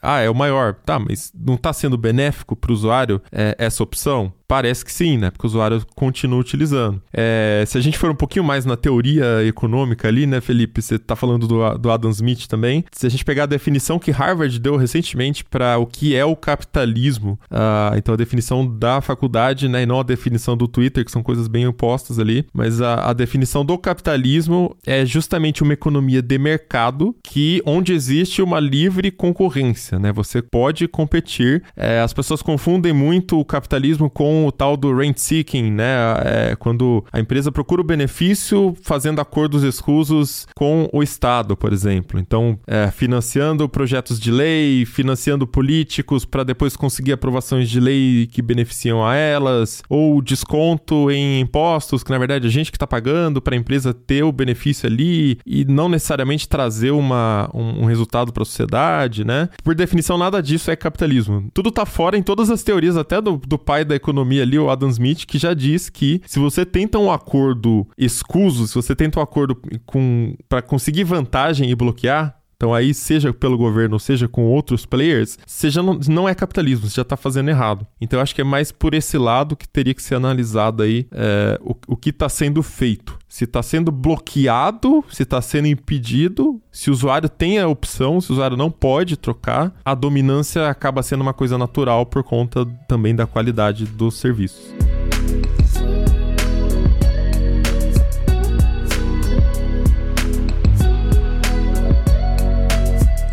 Ah, é o maior. Tá, mas não está sendo benéfico para o usuário é, essa opção? Parece que sim, né? Porque o usuário continua utilizando. É, se a gente for um pouquinho mais na teoria econômica ali, né, Felipe? Você está falando do, do Adam Smith também. Se a gente pegar a definição que Harvard deu recentemente para o que é o capitalismo, uh, então a definição da faculdade, né, e não a definição do Twitter, que são coisas bem opostas ali, mas a, a definição do capitalismo é justamente uma economia de mercado que onde existe uma livre concorrência, né? Você pode competir. É, as pessoas confundem muito o capitalismo com o tal do rent seeking, né? É, quando a empresa procura o benefício fazendo acordos escusos com o Estado, por exemplo. Então, é, financiando projetos de lei, financiando políticos para depois conseguir aprovações de lei que beneficiam a elas, ou desconto em impostos, que na verdade a gente que está pagando para a empresa ter o benefício ali e não necessariamente trazer uma, um, um resultado para a sociedade, né? Por definição, nada disso é capitalismo. Tudo está fora em todas as teorias, até do, do pai da economia economia ali, o Adam Smith, que já diz que se você tenta um acordo escuso, se você tenta um acordo com para conseguir vantagem e bloquear, então aí, seja pelo governo, seja com outros players, seja não, não é capitalismo, você já está fazendo errado. Então eu acho que é mais por esse lado que teria que ser analisado aí é, o, o que está sendo feito. Se está sendo bloqueado, se está sendo impedido, se o usuário tem a opção, se o usuário não pode trocar, a dominância acaba sendo uma coisa natural por conta também da qualidade dos serviços.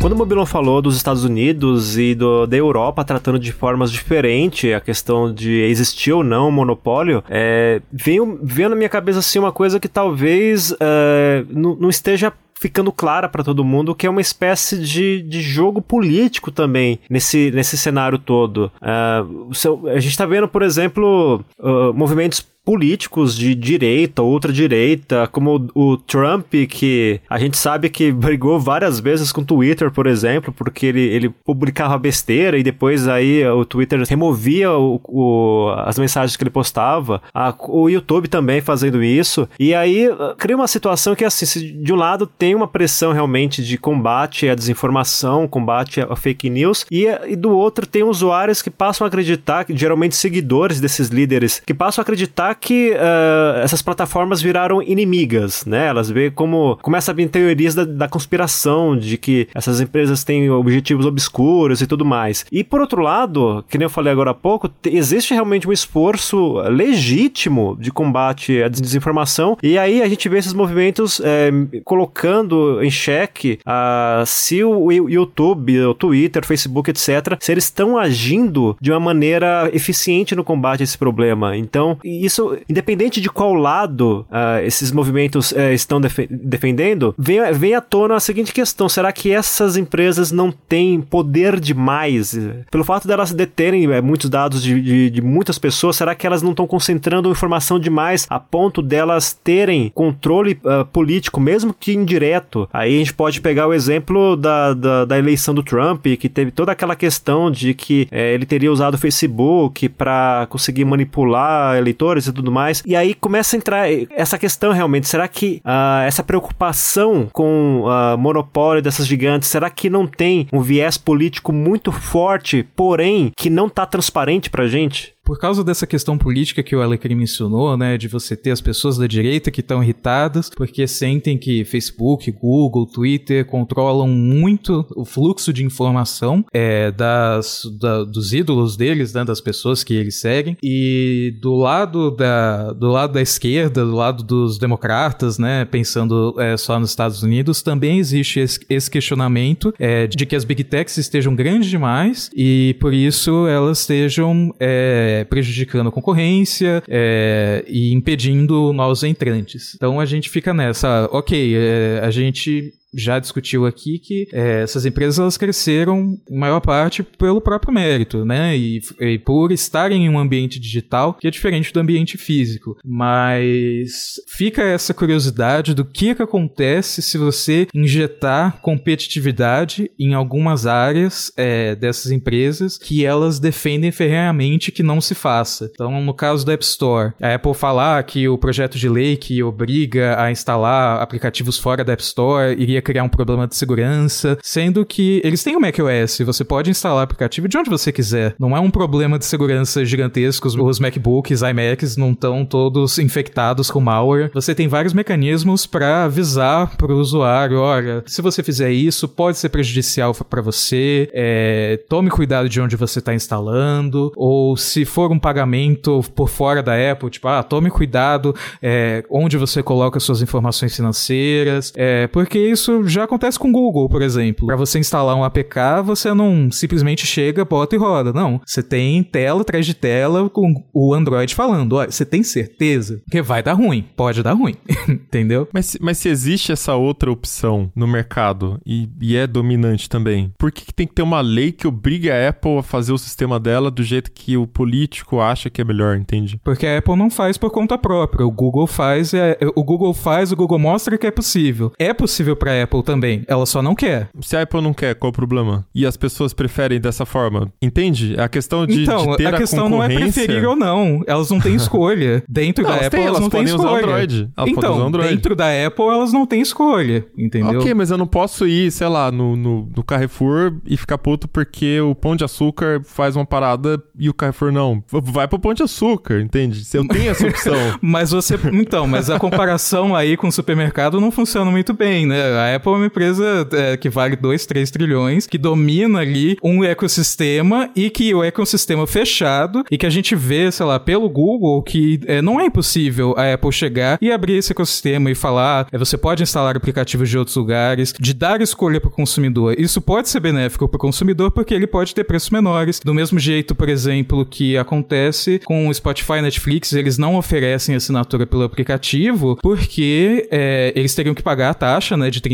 Quando o Mobilon falou dos Estados Unidos e do, da Europa tratando de formas diferentes a questão de existir ou não um monopólio, é, veio, veio na minha cabeça assim uma coisa que talvez é, não, não esteja ficando clara para todo mundo que é uma espécie de, de jogo político também nesse, nesse cenário todo. Uh, a gente está vendo, por exemplo, uh, movimentos políticos de direita, ultradireita, como o Trump, que a gente sabe que brigou várias vezes com o Twitter, por exemplo, porque ele, ele publicava besteira e depois aí o Twitter removia o, o, as mensagens que ele postava. A, o YouTube também fazendo isso. E aí cria uma situação que, assim, de um lado tem uma pressão realmente de combate à desinformação, combate a fake news, e, e do outro tem usuários que passam a acreditar, geralmente seguidores desses líderes, que passam a acreditar que uh, essas plataformas viraram inimigas, né? Elas veem como começa a vir teorias da, da conspiração, de que essas empresas têm objetivos obscuros e tudo mais. E por outro lado, que nem eu falei agora há pouco, existe realmente um esforço legítimo de combate à desinformação, e aí a gente vê esses movimentos é, colocando em xeque uh, se o YouTube, o Twitter, Facebook, etc., se eles estão agindo de uma maneira eficiente no combate a esse problema. Então, isso, independente de qual lado uh, esses movimentos uh, estão def defendendo, vem, vem à tona a seguinte questão: será que essas empresas não têm poder demais? Pelo fato delas deterem uh, muitos dados de, de, de, muitas pessoas, será que elas não estão concentrando informação demais a ponto delas terem controle ah, político, mesmo que indireto? Aí a gente pode pegar o exemplo da, da, da eleição do Trump, que teve toda aquela questão de que eh, ele teria usado o Facebook para conseguir manipular eleitores e tudo mais. E aí começa a entrar essa questão realmente: será que uh, essa preocupação com uh, monopólio dessas gigantes, será que não tem um viés político muito forte, porém que não está transparente pra gente? Por causa dessa questão política que o Alecrim mencionou, né, de você ter as pessoas da direita que estão irritadas porque sentem que Facebook, Google, Twitter controlam muito o fluxo de informação é, das, da, dos ídolos deles, né, das pessoas que eles seguem, e do lado da, do lado da esquerda, do lado dos democratas, né, pensando é, só nos Estados Unidos, também existe esse, esse questionamento é, de que as big techs estejam grandes demais e por isso elas estejam é, é, prejudicando a concorrência é, e impedindo novos entrantes. Então a gente fica nessa, ok, é, a gente já discutiu aqui que é, essas empresas elas cresceram em maior parte pelo próprio mérito, né? E, e, por estarem em um ambiente digital que é diferente do ambiente físico. Mas fica essa curiosidade do que, que acontece se você injetar competitividade em algumas áreas é, dessas empresas que elas defendem ferrenhamente que não se faça. Então, no caso da App Store, a Apple falar que o projeto de lei que obriga a instalar aplicativos fora da App Store iria criar um problema de segurança, sendo que eles têm o macOS, você pode instalar o aplicativo de onde você quiser. Não é um problema de segurança gigantesco, os MacBooks, iMacs não estão todos infectados com malware. Você tem vários mecanismos para avisar para o usuário, olha, se você fizer isso, pode ser prejudicial para você, é, tome cuidado de onde você está instalando, ou se for um pagamento por fora da Apple, tipo, ah, tome cuidado é, onde você coloca suas informações financeiras, é, porque isso isso já acontece com o Google, por exemplo. Para você instalar um APK, você não simplesmente chega, bota e roda. Não. Você tem tela atrás de tela com o Android falando: olha, você tem certeza que vai dar ruim. Pode dar ruim. Entendeu? Mas, mas se existe essa outra opção no mercado e, e é dominante também, por que, que tem que ter uma lei que obrigue a Apple a fazer o sistema dela do jeito que o político acha que é melhor, entende? Porque a Apple não faz por conta própria. O Google faz, é, o Google faz, o Google mostra que é possível. É possível para Apple também. Ela só não quer. Se a Apple não quer, qual o problema? E as pessoas preferem dessa forma. Entende? A questão de, então, de ter a questão a não é preferir ou não. Elas não têm escolha. Dentro não, da Apple, têm, elas, elas não têm escolha. Android. Elas então, dentro da Apple, elas não têm escolha. Entendeu? Ok, mas eu não posso ir, sei lá, no, no, no Carrefour e ficar puto porque o Pão de Açúcar faz uma parada e o Carrefour não. Vai pro Pão de Açúcar, entende? Se eu tenho essa opção. mas você. Então, mas a comparação aí com o supermercado não funciona muito bem, né? A Apple é uma empresa é, que vale 2, 3 trilhões, que domina ali um ecossistema e que o ecossistema fechado e que a gente vê, sei lá, pelo Google que é, não é impossível a Apple chegar e abrir esse ecossistema e falar, é, você pode instalar aplicativos de outros lugares, de dar escolha para o consumidor. Isso pode ser benéfico para o consumidor porque ele pode ter preços menores. Do mesmo jeito, por exemplo, que acontece com o Spotify e Netflix, eles não oferecem assinatura pelo aplicativo porque é, eles teriam que pagar a taxa né, de 30%,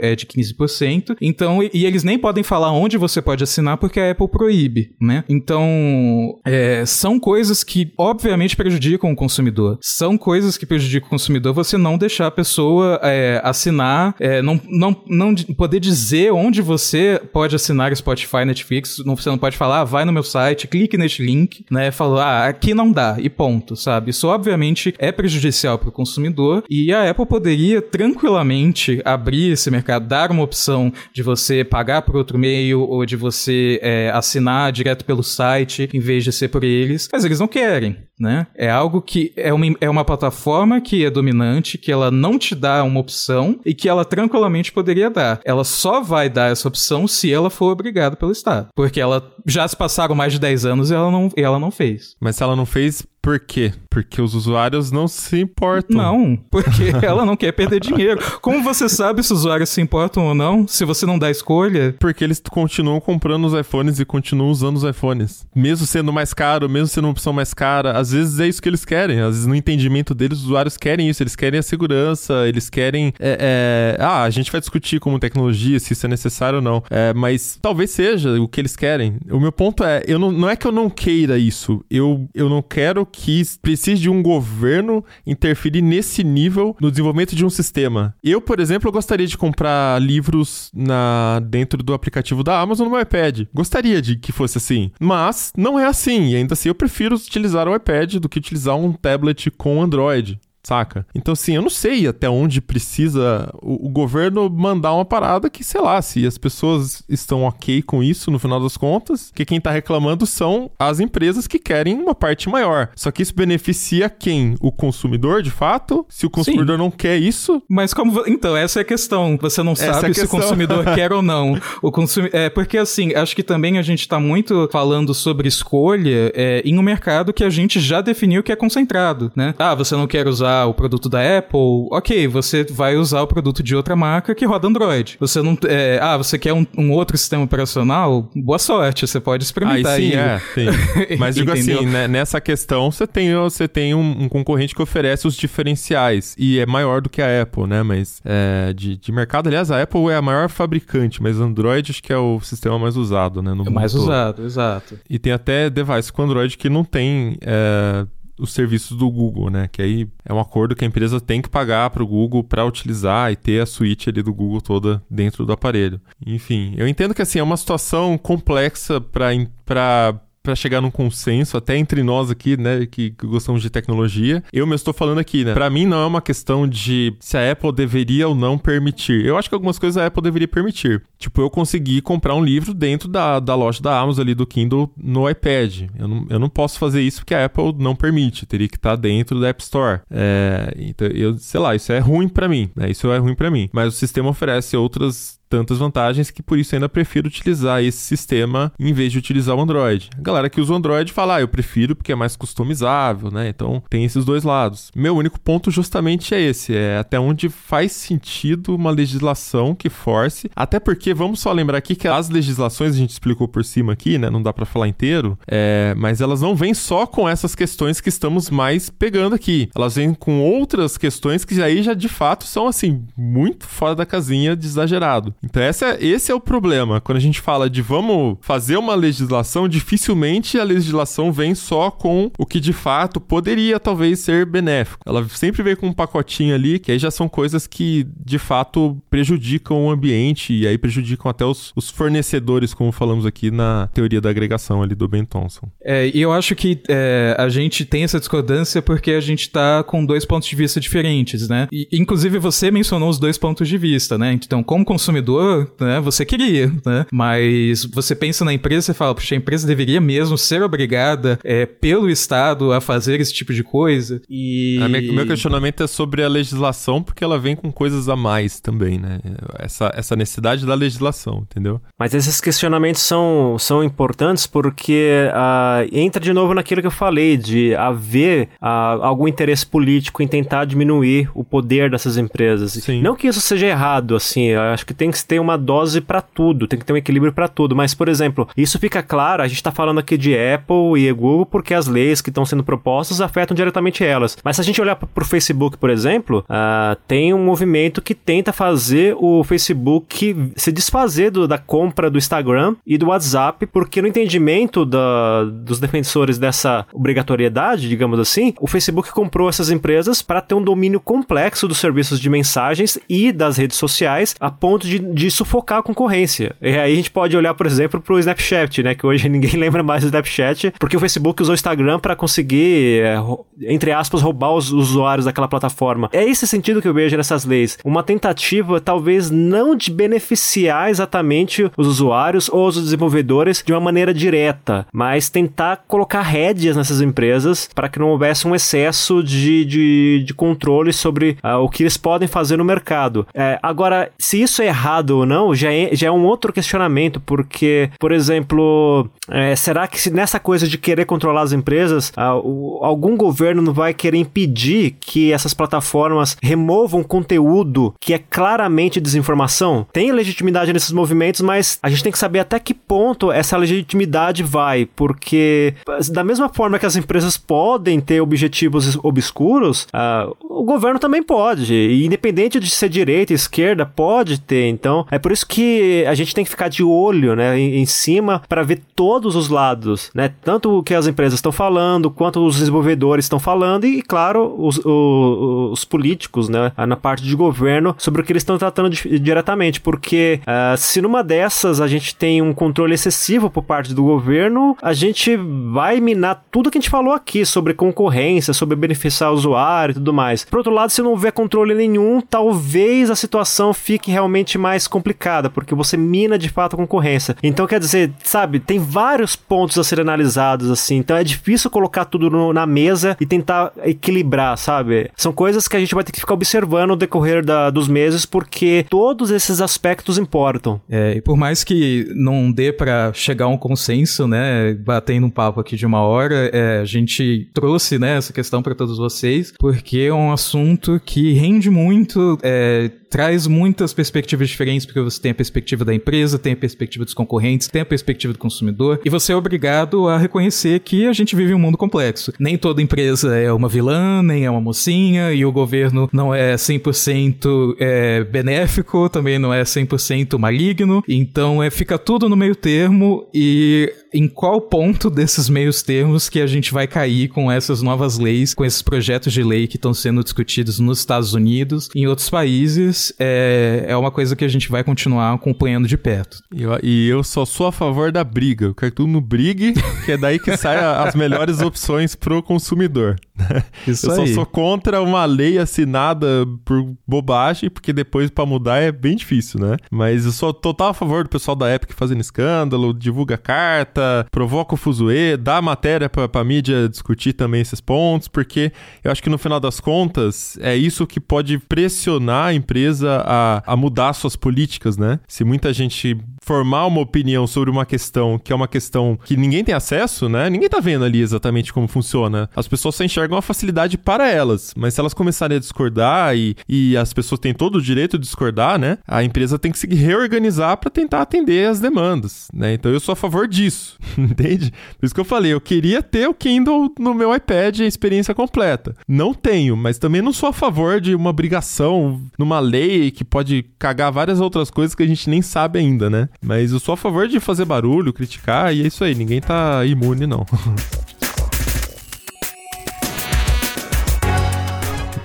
é de 15%. Então, e, eles nem podem falar onde você pode assinar porque a Apple proíbe, né? Então, é, são coisas que obviamente prejudicam o consumidor. São coisas que prejudicam o consumidor você não deixar a pessoa é, assinar, é, não, não, não poder dizer onde você pode assinar Spotify, Netflix, não, você não pode falar, ah, vai no meu site, clique neste link, né? Falar, ah, aqui não dá, e ponto, sabe? Isso obviamente é prejudicial para o consumidor e a Apple poderia tranquilamente abrir esse mercado, dar uma opção de você pagar por outro meio ou de você é, assinar direto pelo site em vez de ser por eles, mas eles não querem né? É algo que é uma, é uma plataforma que é dominante, que ela não te dá uma opção e que ela tranquilamente poderia dar. Ela só vai dar essa opção se ela for obrigada pelo Estado. Porque ela já se passaram mais de 10 anos e ela não, e ela não fez. Mas se ela não fez, por quê? Porque os usuários não se importam. Não, porque ela não quer perder dinheiro. Como você sabe se os usuários se importam ou não, se você não dá escolha? Porque eles continuam comprando os iPhones e continuam usando os iPhones. Mesmo sendo mais caro, mesmo sendo uma opção mais cara, às vezes é isso que eles querem. Às vezes no entendimento deles, os usuários querem isso. Eles querem a segurança, eles querem... É, é... Ah, a gente vai discutir como tecnologia, se isso é necessário ou não. É, mas talvez seja o que eles querem. O meu ponto é, eu não, não é que eu não queira isso. Eu, eu não quero que precise de um governo interferir nesse nível no desenvolvimento de um sistema. Eu, por exemplo, gostaria de comprar livros na dentro do aplicativo da Amazon no meu iPad. Gostaria de que fosse assim, mas não é assim. E ainda assim, eu prefiro utilizar o iPad do que utilizar um tablet com Android saca? Então, assim, eu não sei até onde precisa o, o, governo mandar uma parada que, sei lá, se as pessoas estão ok com isso no final das contas, que quem tá reclamando são as empresas que querem uma parte maior. Só que isso beneficia quem? O consumidor, de fato? Se o consumidor Sim. não quer isso. Mas como. Então, essa é a questão. Você não essa sabe é se o consumidor quer ou não. O consumi... É porque, assim, acho que também a gente tá muito falando sobre escolha é, em um mercado que a gente já definiu que é concentrado, né? Ah, você não quer usar usar o produto da Apple, ok, você vai usar o produto de outra marca que roda Android. Você não. É, ah, você quer um, um, outro sistema operacional? Boa sorte, você pode experimentar aí. Sim, é, sim. Mas digo assim, né, nessa questão, você tem, você tem um, um, concorrente que oferece os diferenciais e é maior do que a Apple, né? Mas é, de, de mercado, aliás, a Apple é a maior fabricante, mas Android acho que é o sistema mais usado, né? No é mais todo. usado, exato. E tem até device com Android que não tem. É, os serviços do Google, né? Que aí é um acordo que a empresa tem que pagar para o Google para utilizar e ter a suíte ali do Google toda dentro do aparelho. Enfim, eu entendo que assim é uma situação complexa para para chegar num consenso, até entre nós aqui, né, que, que gostamos de tecnologia. Eu mesmo estou falando aqui, né? Para mim não é uma questão de se a Apple deveria ou não permitir. Eu acho que algumas coisas a Apple deveria permitir. Tipo, eu consegui comprar um livro dentro da, da loja da Amazon ali do Kindle no iPad. Eu não, eu não posso fazer isso porque a Apple não permite. Teria que estar dentro da App Store. É, então, eu, sei lá, isso é ruim para mim, né? Isso é ruim para mim. Mas o sistema oferece outras tantas vantagens que por isso ainda prefiro utilizar esse sistema em vez de utilizar o Android. A galera que usa o Android fala, ah, eu prefiro porque é mais customizável, né? Então tem esses dois lados. Meu único ponto justamente é esse, é até onde faz sentido uma legislação que force, até porque vamos só lembrar aqui que as legislações a gente explicou por cima aqui, né? Não dá para falar inteiro, é, mas elas não vêm só com essas questões que estamos mais pegando aqui. Elas vêm com outras questões que aí já de fato são assim muito fora da casinha de exagerado. Então essa, esse é o problema. Quando a gente fala de vamos fazer uma legislação, dificilmente a legislação vem só com o que de fato poderia talvez ser benéfico. Ela sempre vem com um pacotinho ali, que aí já são coisas que de fato prejudicam o ambiente e aí prejudicam até os, os fornecedores, como falamos aqui na teoria da agregação ali do Ben Thompson. É, e eu acho que é, a gente tem essa discordância porque a gente tá com dois pontos de vista diferentes, né? E, inclusive você mencionou os dois pontos de vista, né? Então, como consumidor consumidor, né, você queria, né? Mas você pensa na empresa e fala, puxa, a empresa deveria mesmo ser obrigada é, pelo Estado a fazer esse tipo de coisa. E. O meu questionamento é sobre a legislação, porque ela vem com coisas a mais também, né? Essa, essa necessidade da legislação, entendeu? Mas esses questionamentos são, são importantes porque uh, entra de novo naquilo que eu falei, de haver uh, algum interesse político em tentar diminuir o poder dessas empresas. Sim. Não que isso seja errado, assim, eu acho que tem que que ter uma dose para tudo, tem que ter um equilíbrio para tudo. Mas, por exemplo, isso fica claro, a gente está falando aqui de Apple e Google porque as leis que estão sendo propostas afetam diretamente elas. Mas se a gente olhar para o Facebook, por exemplo, uh, tem um movimento que tenta fazer o Facebook se desfazer do, da compra do Instagram e do WhatsApp, porque no entendimento da, dos defensores dessa obrigatoriedade, digamos assim, o Facebook comprou essas empresas para ter um domínio complexo dos serviços de mensagens e das redes sociais, a ponto de, de sufocar a concorrência. E aí a gente pode olhar, por exemplo, para o Snapchat, né? Que hoje ninguém lembra mais do Snapchat, porque o Facebook usou o Instagram para conseguir, é, entre aspas, roubar os usuários daquela plataforma. É esse sentido que eu vejo nessas leis. Uma tentativa, talvez, não de beneficiar exatamente os usuários ou os desenvolvedores de uma maneira direta, mas tentar colocar rédeas nessas empresas para que não houvesse um excesso de, de, de controle sobre uh, o que eles podem fazer no mercado. É, agora, se isso é errado ou não, já é, já é um outro questionamento, porque, por exemplo, é, será que se nessa coisa de querer controlar as empresas, uh, o, algum governo não vai querer impedir que essas plataformas removam conteúdo que é claramente desinformação? Tem legitimidade nesses movimentos, mas a gente tem que saber até que ponto essa legitimidade vai, porque da mesma forma que as empresas podem ter objetivos obscuros, uh, o governo também pode, independente de ser direita, esquerda, pode ter. Então, é por isso que a gente tem que ficar de olho, né, em, cima para ver todos os lados, né, tanto o que as empresas estão falando, quanto os desenvolvedores estão falando e, claro, os, os, os políticos, né, na parte de governo sobre o que eles estão tratando de, diretamente, porque uh, se numa dessas a gente tem um controle excessivo por parte do governo, a gente vai minar tudo que a gente falou aqui sobre concorrência, sobre beneficiar o usuário e tudo mais. Por outro lado, se não houver controle nenhum, talvez a situação fique realmente mais complicada, porque você mina de fato a concorrência. Então, quer dizer, sabe, tem vários pontos a serem analisados, assim, então é difícil colocar tudo no, na mesa e tentar equilibrar, sabe? São coisas que a gente vai ter que ficar observando no decorrer da, dos meses, porque todos esses aspectos importam. É, e por mais que não dê para chegar a um consenso, né, batendo um papo aqui de uma hora, é, a gente trouxe, né, essa questão para todos vocês, porque é um assunto que rende muito, é, traz muitas perspectivas diferentes, porque você tem a perspectiva da empresa, tem a perspectiva dos concorrentes, tem a perspectiva do consumidor, e você é obrigado a reconhecer que a gente vive um mundo complexo. Nem toda empresa é uma vilã, nem é uma mocinha, e o governo não é 100% é, benéfico, também não é 100% maligno, então é, fica tudo no meio termo e em qual ponto desses meios termos que a gente vai cair com essas novas leis, com esses projetos de lei que estão sendo discutidos nos Estados Unidos e em outros países, é, é uma coisa que a gente vai continuar acompanhando de perto. E eu, e eu só sou a favor da briga. Eu quero que brigue, que é daí que saem as melhores opções pro consumidor. Isso eu aí. só sou contra uma lei assinada por bobagem, porque depois para mudar é bem difícil, né? Mas eu sou total a favor do pessoal da Epic fazendo escândalo, divulga carta, provoca o fuzuê, dá matéria pra, pra mídia discutir também esses pontos, porque eu acho que no final das contas é isso que pode pressionar a empresa a, a mudar suas políticas, né? Se muita gente formar uma opinião sobre uma questão que é uma questão que ninguém tem acesso, né? Ninguém tá vendo ali exatamente como funciona. As pessoas só enxergam a facilidade para elas, mas se elas começarem a discordar e, e as pessoas têm todo o direito de discordar, né? A empresa tem que se reorganizar para tentar atender as demandas, né? Então eu sou a favor disso, entende? Por isso que eu falei, eu queria ter o Kindle no meu iPad a experiência completa. Não tenho, mas também não sou a favor de uma obrigação numa lei que pode cagar várias outras coisas que a gente nem sabe ainda, né? Mas eu sou a favor de fazer barulho, criticar, e é isso aí, ninguém tá imune, não.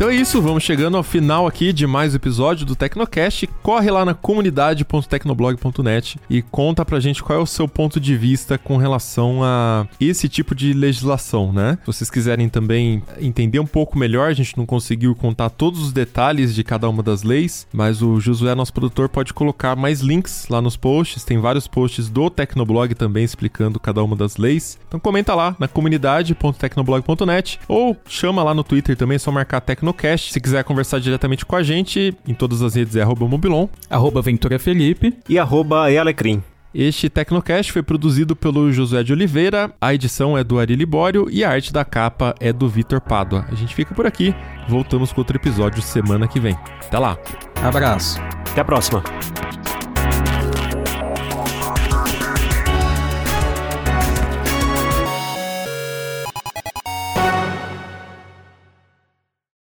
Então é isso, vamos chegando ao final aqui de mais um episódio do Tecnocast. Corre lá na comunidade.tecnoblog.net e conta pra gente qual é o seu ponto de vista com relação a esse tipo de legislação, né? Se vocês quiserem também entender um pouco melhor, a gente não conseguiu contar todos os detalhes de cada uma das leis, mas o Josué, nosso produtor, pode colocar mais links lá nos posts. Tem vários posts do Tecnoblog também explicando cada uma das leis. Então comenta lá na comunidade.tecnoblog.net ou chama lá no Twitter também, é só marcar Tecnoblog Se quiser conversar diretamente com a gente, em todas as redes é arroba Mobilon. Arroba Ventura Felipe. E arroba Ealecrim. Este Tecnocast foi produzido pelo José de Oliveira, a edição é do Ari Libório e a arte da capa é do Vitor Pádua. A gente fica por aqui, voltamos com outro episódio semana que vem. Até lá. Abraço. Até a próxima.